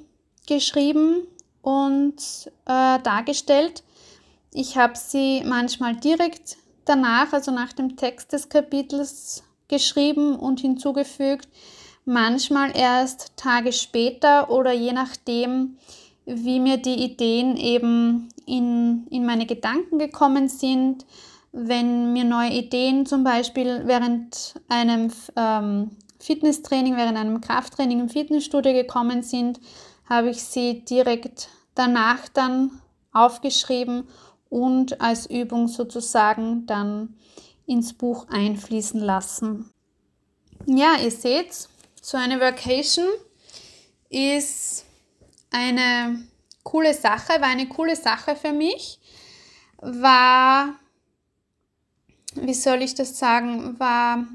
geschrieben und äh, dargestellt. Ich habe sie manchmal direkt danach, also nach dem Text des Kapitels, geschrieben und hinzugefügt. Manchmal erst Tage später oder je nachdem, wie mir die Ideen eben in, in meine Gedanken gekommen sind, wenn mir neue Ideen zum Beispiel während einem ähm, Fitnesstraining, während einem Krafttraining im Fitnessstudio gekommen sind, habe ich sie direkt danach dann aufgeschrieben und als Übung sozusagen dann ins Buch einfließen lassen. Ja, ihr seht, so eine Vacation ist eine coole Sache, war eine coole Sache für mich, war, wie soll ich das sagen, war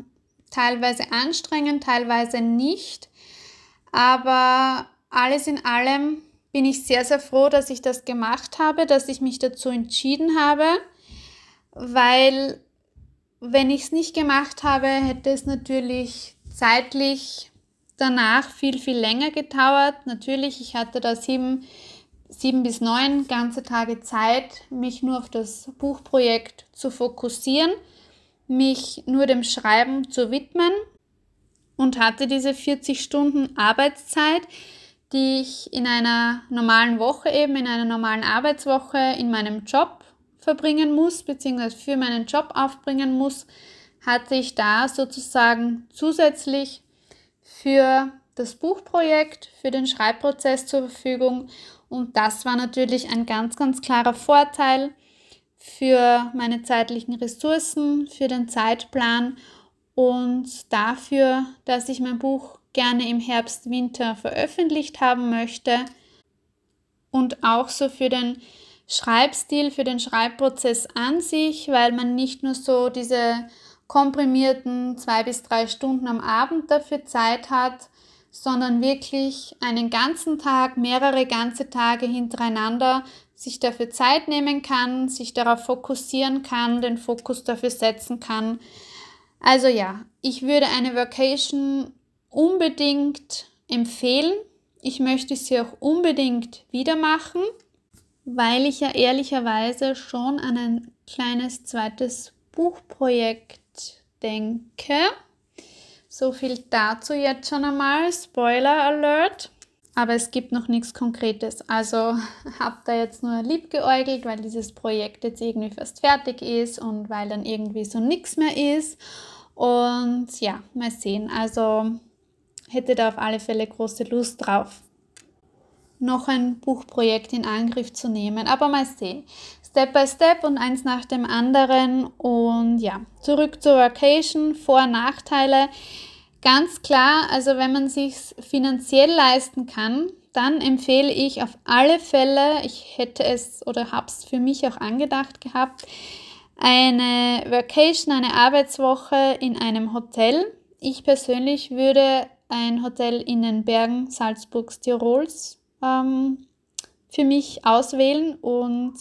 teilweise anstrengend, teilweise nicht, aber alles in allem bin ich sehr, sehr froh, dass ich das gemacht habe, dass ich mich dazu entschieden habe, weil wenn ich es nicht gemacht habe, hätte es natürlich zeitlich danach viel, viel länger gedauert. Natürlich, ich hatte da sieben, sieben bis neun ganze Tage Zeit, mich nur auf das Buchprojekt zu fokussieren, mich nur dem Schreiben zu widmen und hatte diese 40 Stunden Arbeitszeit, die ich in einer normalen Woche eben, in einer normalen Arbeitswoche in meinem Job verbringen muss, beziehungsweise für meinen Job aufbringen muss, hatte ich da sozusagen zusätzlich für das Buchprojekt, für den Schreibprozess zur Verfügung. Und das war natürlich ein ganz, ganz klarer Vorteil für meine zeitlichen Ressourcen, für den Zeitplan und dafür, dass ich mein Buch gerne im Herbst, Winter veröffentlicht haben möchte und auch so für den Schreibstil, für den Schreibprozess an sich, weil man nicht nur so diese komprimierten zwei bis drei Stunden am Abend dafür Zeit hat, sondern wirklich einen ganzen Tag, mehrere ganze Tage hintereinander sich dafür Zeit nehmen kann, sich darauf fokussieren kann, den Fokus dafür setzen kann. Also ja, ich würde eine Vacation unbedingt empfehlen. Ich möchte sie auch unbedingt wieder machen weil ich ja ehrlicherweise schon an ein kleines zweites Buchprojekt denke. So viel dazu jetzt schon einmal. Spoiler Alert. Aber es gibt noch nichts Konkretes. Also habe da jetzt nur liebgeäugelt, weil dieses Projekt jetzt irgendwie fast fertig ist und weil dann irgendwie so nichts mehr ist. Und ja, mal sehen. Also hätte da auf alle Fälle große Lust drauf noch ein Buchprojekt in Angriff zu nehmen. Aber mal sehen. Step by Step und eins nach dem anderen. Und ja, zurück zur Vacation, Vor- und Nachteile. Ganz klar, also wenn man sich finanziell leisten kann, dann empfehle ich auf alle Fälle, ich hätte es oder habe es für mich auch angedacht gehabt, eine Vacation, eine Arbeitswoche in einem Hotel. Ich persönlich würde ein Hotel in den Bergen Salzburgs Tirols ähm, für mich auswählen und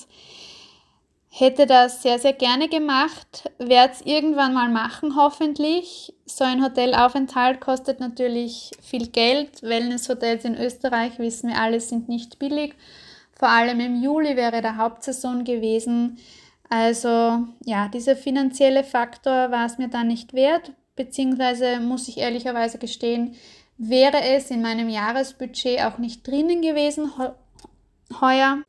hätte das sehr, sehr gerne gemacht. Werde es irgendwann mal machen, hoffentlich. So ein Hotelaufenthalt kostet natürlich viel Geld. Wellnesshotels in Österreich, wissen wir alle, sind nicht billig. Vor allem im Juli wäre der Hauptsaison gewesen. Also ja, dieser finanzielle Faktor war es mir dann nicht wert, beziehungsweise muss ich ehrlicherweise gestehen, wäre es in meinem Jahresbudget auch nicht drinnen gewesen heuer.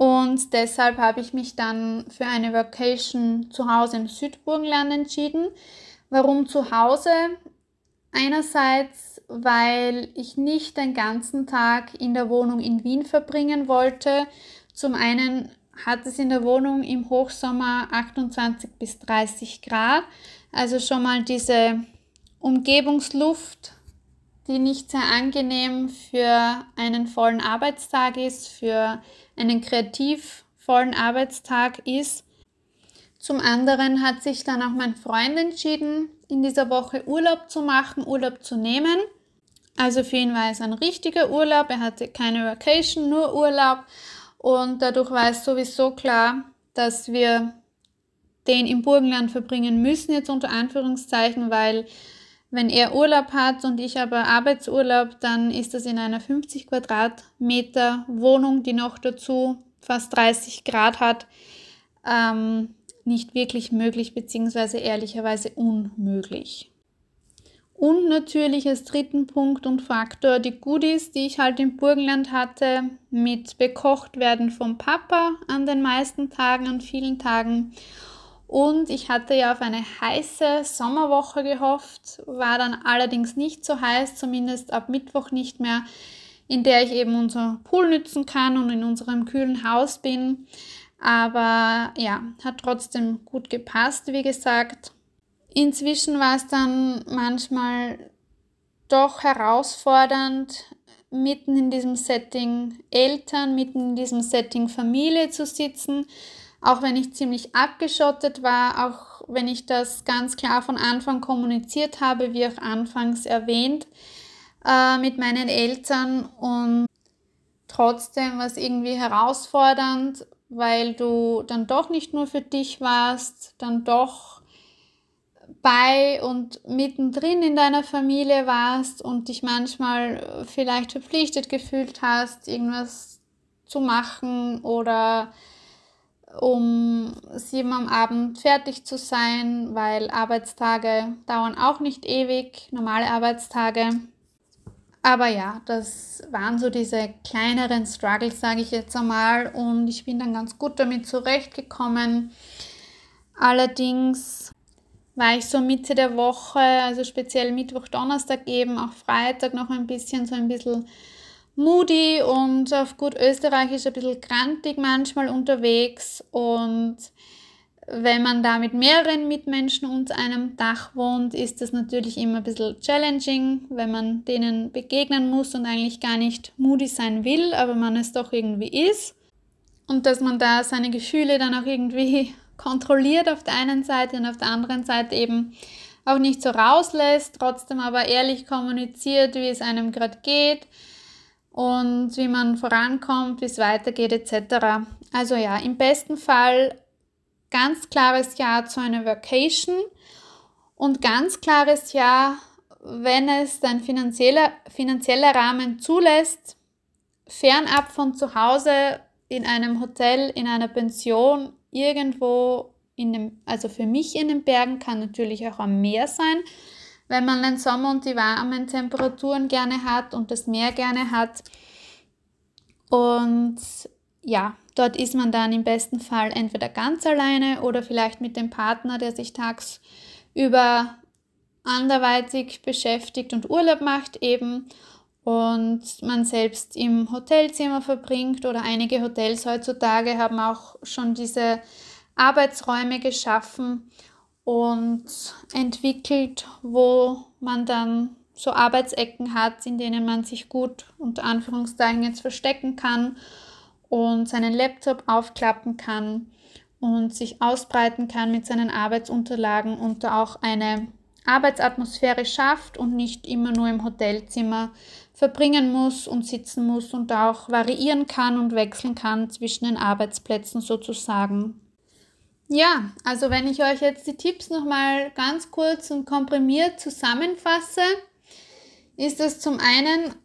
Und deshalb habe ich mich dann für eine Vacation zu Hause im Südburgenland entschieden. Warum zu Hause? Einerseits, weil ich nicht den ganzen Tag in der Wohnung in Wien verbringen wollte. Zum einen hat es in der Wohnung im Hochsommer 28 bis 30 Grad. Also schon mal diese Umgebungsluft die nicht sehr angenehm für einen vollen Arbeitstag ist, für einen kreativ vollen Arbeitstag ist. Zum anderen hat sich dann auch mein Freund entschieden, in dieser Woche Urlaub zu machen, Urlaub zu nehmen. Also für ihn war es ein richtiger Urlaub. Er hatte keine Vacation, nur Urlaub. Und dadurch war es sowieso klar, dass wir den im Burgenland verbringen müssen, jetzt unter Anführungszeichen, weil wenn er Urlaub hat und ich aber Arbeitsurlaub, dann ist das in einer 50 Quadratmeter Wohnung, die noch dazu fast 30 Grad hat, ähm, nicht wirklich möglich, beziehungsweise ehrlicherweise unmöglich. Und natürlich als dritten Punkt und Faktor die Goodies, die ich halt im Burgenland hatte, mit bekocht werden vom Papa an den meisten Tagen, an vielen Tagen. Und ich hatte ja auf eine heiße Sommerwoche gehofft, war dann allerdings nicht so heiß, zumindest ab Mittwoch nicht mehr, in der ich eben unser Pool nützen kann und in unserem kühlen Haus bin. Aber ja, hat trotzdem gut gepasst, wie gesagt. Inzwischen war es dann manchmal doch herausfordernd, mitten in diesem Setting Eltern, mitten in diesem Setting Familie zu sitzen, auch wenn ich ziemlich abgeschottet war, auch wenn ich das ganz klar von Anfang kommuniziert habe, wie auch anfangs erwähnt, äh, mit meinen Eltern und trotzdem war es irgendwie herausfordernd, weil du dann doch nicht nur für dich warst, dann doch bei und mittendrin in deiner Familie warst und dich manchmal vielleicht verpflichtet gefühlt hast, irgendwas zu machen oder um sieben am Abend fertig zu sein, weil Arbeitstage dauern auch nicht ewig, normale Arbeitstage. Aber ja, das waren so diese kleineren Struggles, sage ich jetzt einmal, und ich bin dann ganz gut damit zurechtgekommen. Allerdings war ich so Mitte der Woche, also speziell Mittwoch, Donnerstag eben, auch Freitag noch ein bisschen so ein bisschen moody und auf gut österreichisch ein bisschen krantig manchmal unterwegs und wenn man da mit mehreren Mitmenschen unter einem Dach wohnt, ist das natürlich immer ein bisschen challenging, wenn man denen begegnen muss und eigentlich gar nicht moody sein will, aber man es doch irgendwie ist. Und dass man da seine Gefühle dann auch irgendwie kontrolliert auf der einen Seite und auf der anderen Seite eben auch nicht so rauslässt, trotzdem aber ehrlich kommuniziert, wie es einem gerade geht und wie man vorankommt, wie es weitergeht etc. Also ja, im besten Fall ganz klares Ja zu einer Vacation und ganz klares Ja, wenn es dein finanzieller, finanzieller Rahmen zulässt, fernab von zu Hause in einem Hotel, in einer Pension irgendwo in dem, also für mich in den Bergen kann natürlich auch am Meer sein, wenn man den Sommer und die warmen Temperaturen gerne hat und das Meer gerne hat. Und ja, dort ist man dann im besten Fall entweder ganz alleine oder vielleicht mit dem Partner, der sich tagsüber anderweitig beschäftigt und Urlaub macht eben und man selbst im Hotelzimmer verbringt oder einige Hotels heutzutage haben auch schon diese Arbeitsräume geschaffen und entwickelt, wo man dann so Arbeitsecken hat, in denen man sich gut unter Anführungszeichen jetzt verstecken kann und seinen Laptop aufklappen kann und sich ausbreiten kann mit seinen Arbeitsunterlagen und da auch eine Arbeitsatmosphäre schafft und nicht immer nur im Hotelzimmer verbringen muss und sitzen muss und auch variieren kann und wechseln kann zwischen den Arbeitsplätzen sozusagen. Ja, also wenn ich euch jetzt die Tipps nochmal ganz kurz und komprimiert zusammenfasse, ist es zum einen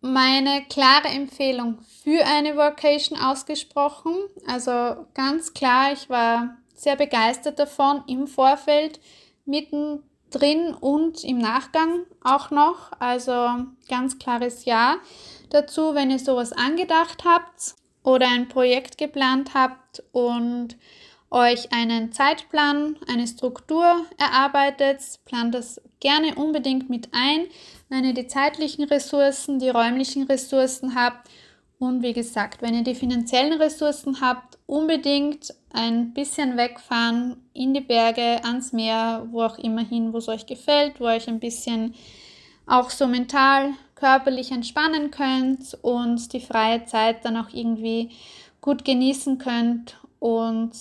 meine klare Empfehlung für eine Workation ausgesprochen. Also ganz klar, ich war sehr begeistert davon im Vorfeld, mitten drin und im Nachgang auch noch. Also ganz klares Ja dazu, wenn ihr sowas angedacht habt oder ein Projekt geplant habt und euch einen Zeitplan, eine Struktur erarbeitet, plant das gerne unbedingt mit ein, wenn ihr die zeitlichen Ressourcen, die räumlichen Ressourcen habt und wie gesagt, wenn ihr die finanziellen Ressourcen habt, unbedingt ein bisschen wegfahren in die Berge, ans Meer, wo auch immer hin, wo es euch gefällt, wo euch ein bisschen auch so mental, körperlich entspannen könnt und die freie Zeit dann auch irgendwie gut genießen könnt und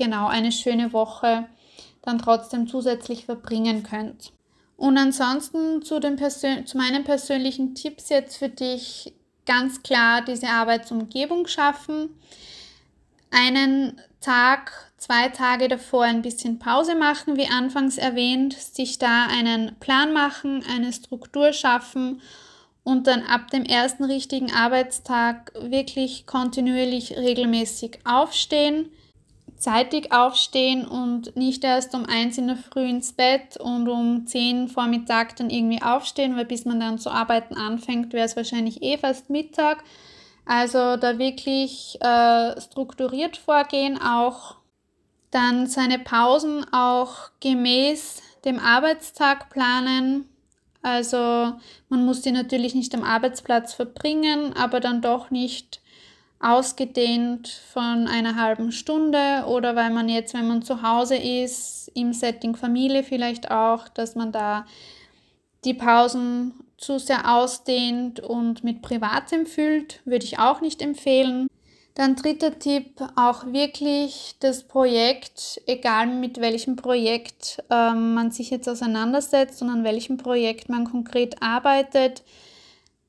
genau eine schöne Woche dann trotzdem zusätzlich verbringen könnt. Und ansonsten zu, den Persön zu meinen persönlichen Tipps jetzt für dich ganz klar diese Arbeitsumgebung schaffen. Einen Tag, zwei Tage davor ein bisschen Pause machen, wie anfangs erwähnt, sich da einen Plan machen, eine Struktur schaffen und dann ab dem ersten richtigen Arbeitstag wirklich kontinuierlich regelmäßig aufstehen, zeitig aufstehen und nicht erst um eins in der Früh ins Bett und um zehn Vormittag dann irgendwie aufstehen, weil bis man dann zu arbeiten anfängt, wäre es wahrscheinlich eh fast Mittag. Also da wirklich äh, strukturiert vorgehen, auch dann seine Pausen auch gemäß dem Arbeitstag planen. Also man muss die natürlich nicht am Arbeitsplatz verbringen, aber dann doch nicht ausgedehnt von einer halben Stunde oder weil man jetzt, wenn man zu Hause ist, im Setting Familie vielleicht auch, dass man da die Pausen zu sehr ausdehnt und mit Privatem füllt, würde ich auch nicht empfehlen. Dann dritter Tipp, auch wirklich das Projekt, egal mit welchem Projekt ähm, man sich jetzt auseinandersetzt und an welchem Projekt man konkret arbeitet,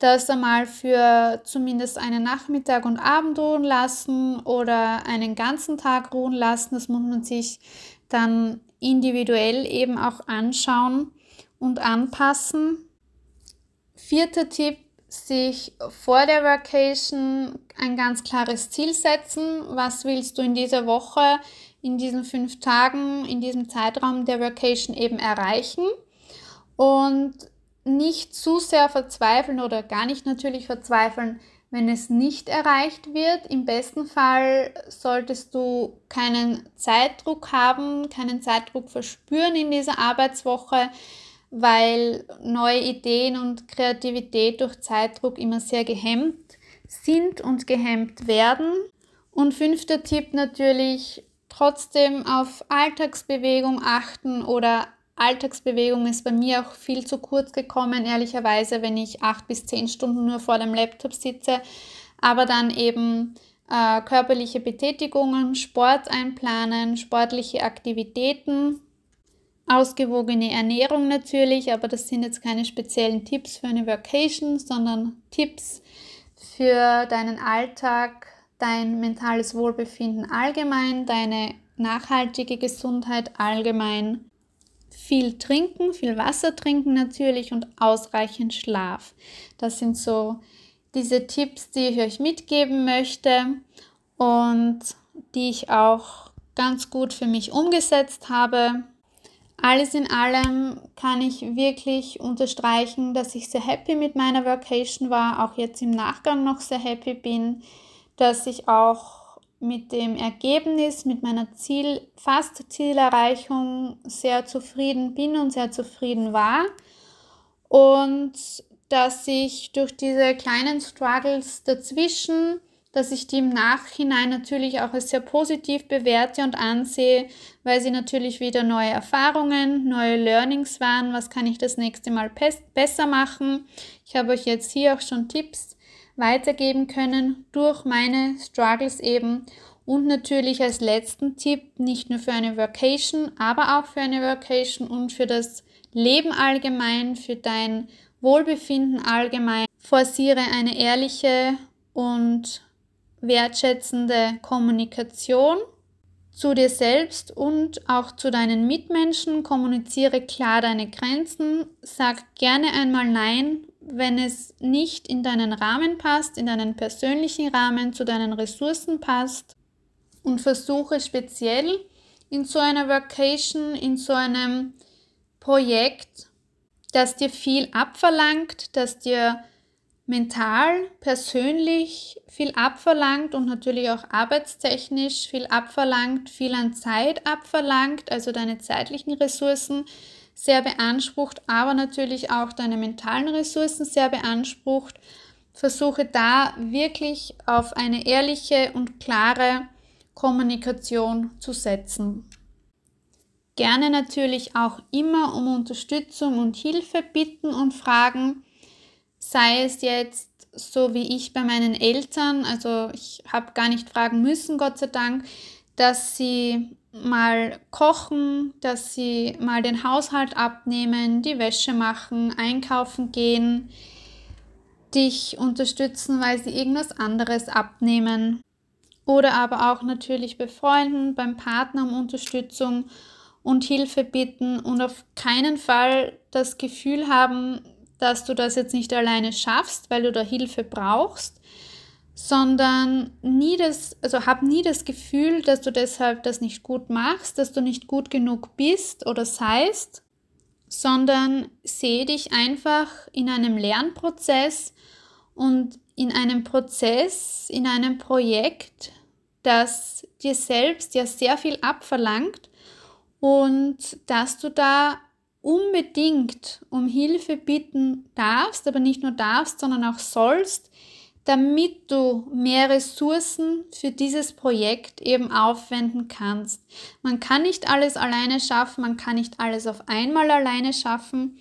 das einmal für zumindest einen Nachmittag und Abend ruhen lassen oder einen ganzen Tag ruhen lassen. Das muss man sich dann individuell eben auch anschauen und anpassen. Vierter Tipp, sich vor der Vacation ein ganz klares Ziel setzen. Was willst du in dieser Woche, in diesen fünf Tagen, in diesem Zeitraum der Vacation eben erreichen? Und nicht zu sehr verzweifeln oder gar nicht natürlich verzweifeln, wenn es nicht erreicht wird. Im besten Fall solltest du keinen Zeitdruck haben, keinen Zeitdruck verspüren in dieser Arbeitswoche, weil neue Ideen und Kreativität durch Zeitdruck immer sehr gehemmt sind und gehemmt werden. Und fünfter Tipp natürlich trotzdem auf Alltagsbewegung achten oder Alltagsbewegung ist bei mir auch viel zu kurz gekommen, ehrlicherweise, wenn ich acht bis zehn Stunden nur vor dem Laptop sitze. Aber dann eben äh, körperliche Betätigungen, Sport einplanen, sportliche Aktivitäten, ausgewogene Ernährung natürlich, aber das sind jetzt keine speziellen Tipps für eine Vacation, sondern Tipps für deinen Alltag, dein mentales Wohlbefinden allgemein, deine nachhaltige Gesundheit allgemein viel trinken, viel Wasser trinken natürlich und ausreichend Schlaf. Das sind so diese Tipps, die ich euch mitgeben möchte und die ich auch ganz gut für mich umgesetzt habe. Alles in allem kann ich wirklich unterstreichen, dass ich sehr happy mit meiner Vacation war, auch jetzt im Nachgang noch sehr happy bin, dass ich auch mit dem Ergebnis, mit meiner Ziel, fast Zielerreichung sehr zufrieden bin und sehr zufrieden war. Und dass ich durch diese kleinen Struggles dazwischen, dass ich die im Nachhinein natürlich auch als sehr positiv bewerte und ansehe, weil sie natürlich wieder neue Erfahrungen, neue Learnings waren. Was kann ich das nächste Mal besser machen? Ich habe euch jetzt hier auch schon Tipps weitergeben können durch meine Struggles eben. Und natürlich als letzten Tipp, nicht nur für eine Vacation, aber auch für eine Vacation und für das Leben allgemein, für dein Wohlbefinden allgemein, forciere eine ehrliche und wertschätzende Kommunikation zu dir selbst und auch zu deinen Mitmenschen. Kommuniziere klar deine Grenzen. Sag gerne einmal Nein wenn es nicht in deinen Rahmen passt, in deinen persönlichen Rahmen, zu deinen Ressourcen passt und versuche speziell in so einer Vacation, in so einem Projekt, das dir viel abverlangt, das dir mental, persönlich viel abverlangt und natürlich auch arbeitstechnisch viel abverlangt, viel an Zeit abverlangt, also deine zeitlichen Ressourcen, sehr beansprucht, aber natürlich auch deine mentalen Ressourcen sehr beansprucht. Versuche da wirklich auf eine ehrliche und klare Kommunikation zu setzen. Gerne natürlich auch immer um Unterstützung und Hilfe bitten und fragen, sei es jetzt so wie ich bei meinen Eltern, also ich habe gar nicht fragen müssen, Gott sei Dank, dass sie mal kochen, dass sie mal den Haushalt abnehmen, die Wäsche machen, einkaufen gehen, dich unterstützen, weil sie irgendwas anderes abnehmen. Oder aber auch natürlich bei Freunden, beim Partner um Unterstützung und Hilfe bitten und auf keinen Fall das Gefühl haben, dass du das jetzt nicht alleine schaffst, weil du da Hilfe brauchst, sondern nie das, also hab nie das Gefühl, dass du deshalb das nicht gut machst, dass du nicht gut genug bist oder seist, sondern sehe dich einfach in einem Lernprozess und in einem Prozess, in einem Projekt, das dir selbst ja sehr viel abverlangt und dass du da unbedingt um Hilfe bitten darfst, aber nicht nur darfst, sondern auch sollst, damit du mehr Ressourcen für dieses Projekt eben aufwenden kannst. Man kann nicht alles alleine schaffen, man kann nicht alles auf einmal alleine schaffen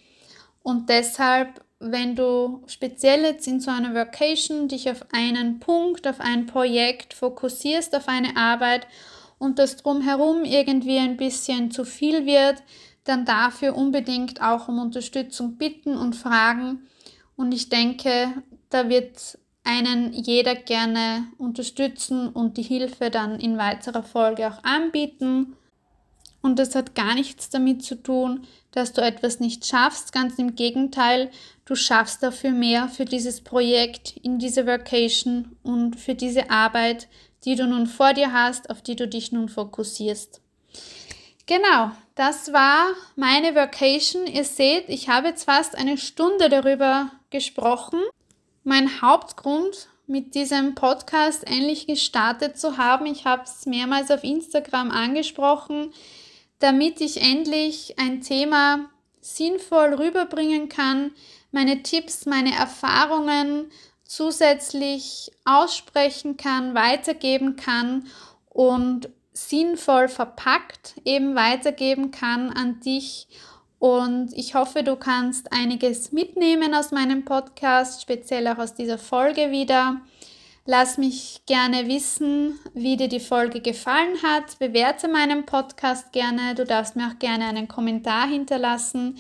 und deshalb, wenn du speziell jetzt in so einer Vacation dich auf einen Punkt, auf ein Projekt fokussierst, auf eine Arbeit und das drumherum irgendwie ein bisschen zu viel wird, dann dafür unbedingt auch um Unterstützung bitten und fragen. Und ich denke, da wird einen jeder gerne unterstützen und die Hilfe dann in weiterer Folge auch anbieten. Und das hat gar nichts damit zu tun, dass du etwas nicht schaffst. Ganz im Gegenteil, du schaffst dafür mehr für dieses Projekt, in diese Vacation und für diese Arbeit, die du nun vor dir hast, auf die du dich nun fokussierst. Genau, das war meine Vacation. Ihr seht, ich habe jetzt fast eine Stunde darüber gesprochen. Mein Hauptgrund, mit diesem Podcast endlich gestartet zu haben, ich habe es mehrmals auf Instagram angesprochen, damit ich endlich ein Thema sinnvoll rüberbringen kann, meine Tipps, meine Erfahrungen zusätzlich aussprechen kann, weitergeben kann und sinnvoll verpackt eben weitergeben kann an dich. Und ich hoffe, du kannst einiges mitnehmen aus meinem Podcast, speziell auch aus dieser Folge wieder. Lass mich gerne wissen, wie dir die Folge gefallen hat. Bewerte meinen Podcast gerne. Du darfst mir auch gerne einen Kommentar hinterlassen.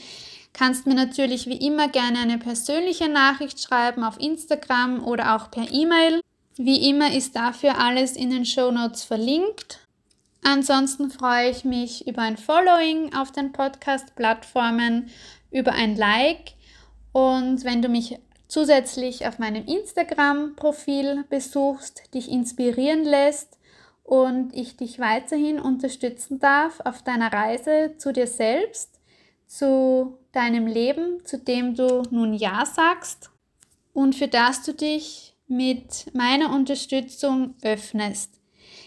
Kannst mir natürlich wie immer gerne eine persönliche Nachricht schreiben auf Instagram oder auch per E-Mail. Wie immer ist dafür alles in den Show Notes verlinkt. Ansonsten freue ich mich über ein Following auf den Podcast-Plattformen, über ein Like und wenn du mich zusätzlich auf meinem Instagram-Profil besuchst, dich inspirieren lässt und ich dich weiterhin unterstützen darf auf deiner Reise zu dir selbst, zu deinem Leben, zu dem du nun Ja sagst und für das du dich mit meiner Unterstützung öffnest.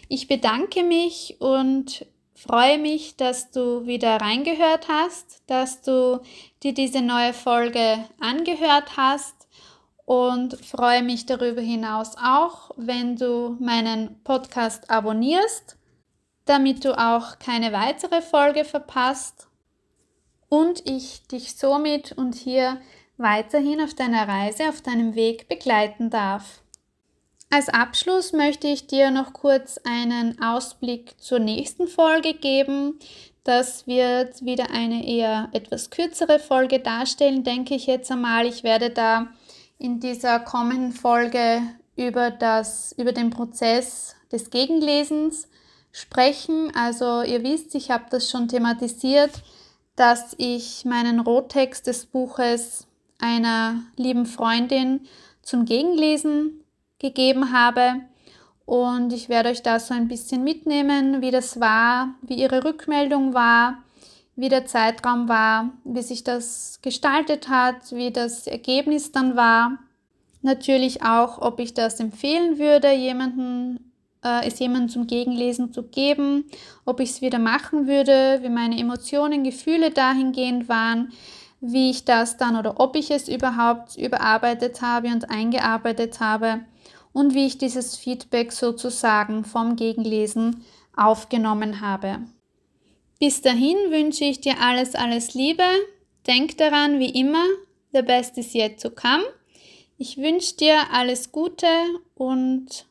Ich bedanke mich und freue mich, dass du wieder reingehört hast, dass du dir diese neue Folge angehört hast und freue mich darüber hinaus auch, wenn du meinen Podcast abonnierst, damit du auch keine weitere Folge verpasst und ich dich somit und hier weiterhin auf deiner Reise, auf deinem Weg begleiten darf. Als Abschluss möchte ich dir noch kurz einen Ausblick zur nächsten Folge geben. Das wird wieder eine eher etwas kürzere Folge darstellen, denke ich jetzt einmal. Ich werde da in dieser kommenden Folge über, das, über den Prozess des Gegenlesens sprechen. Also ihr wisst, ich habe das schon thematisiert, dass ich meinen Rohtext des Buches einer lieben Freundin zum Gegenlesen gegeben habe. Und ich werde euch da so ein bisschen mitnehmen, wie das war, wie ihre Rückmeldung war, wie der Zeitraum war, wie sich das gestaltet hat, wie das Ergebnis dann war. Natürlich auch, ob ich das empfehlen würde, jemanden, äh, es jemandem zum Gegenlesen zu geben, ob ich es wieder machen würde, wie meine Emotionen, Gefühle dahingehend waren, wie ich das dann oder ob ich es überhaupt überarbeitet habe und eingearbeitet habe und wie ich dieses Feedback sozusagen vom Gegenlesen aufgenommen habe. Bis dahin wünsche ich dir alles, alles Liebe. Denk daran, wie immer, the best is yet to come. Ich wünsche dir alles Gute und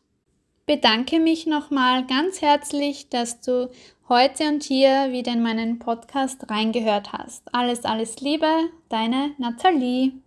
bedanke mich nochmal ganz herzlich, dass du heute und hier wieder in meinen Podcast reingehört hast. Alles, alles Liebe, deine Nathalie.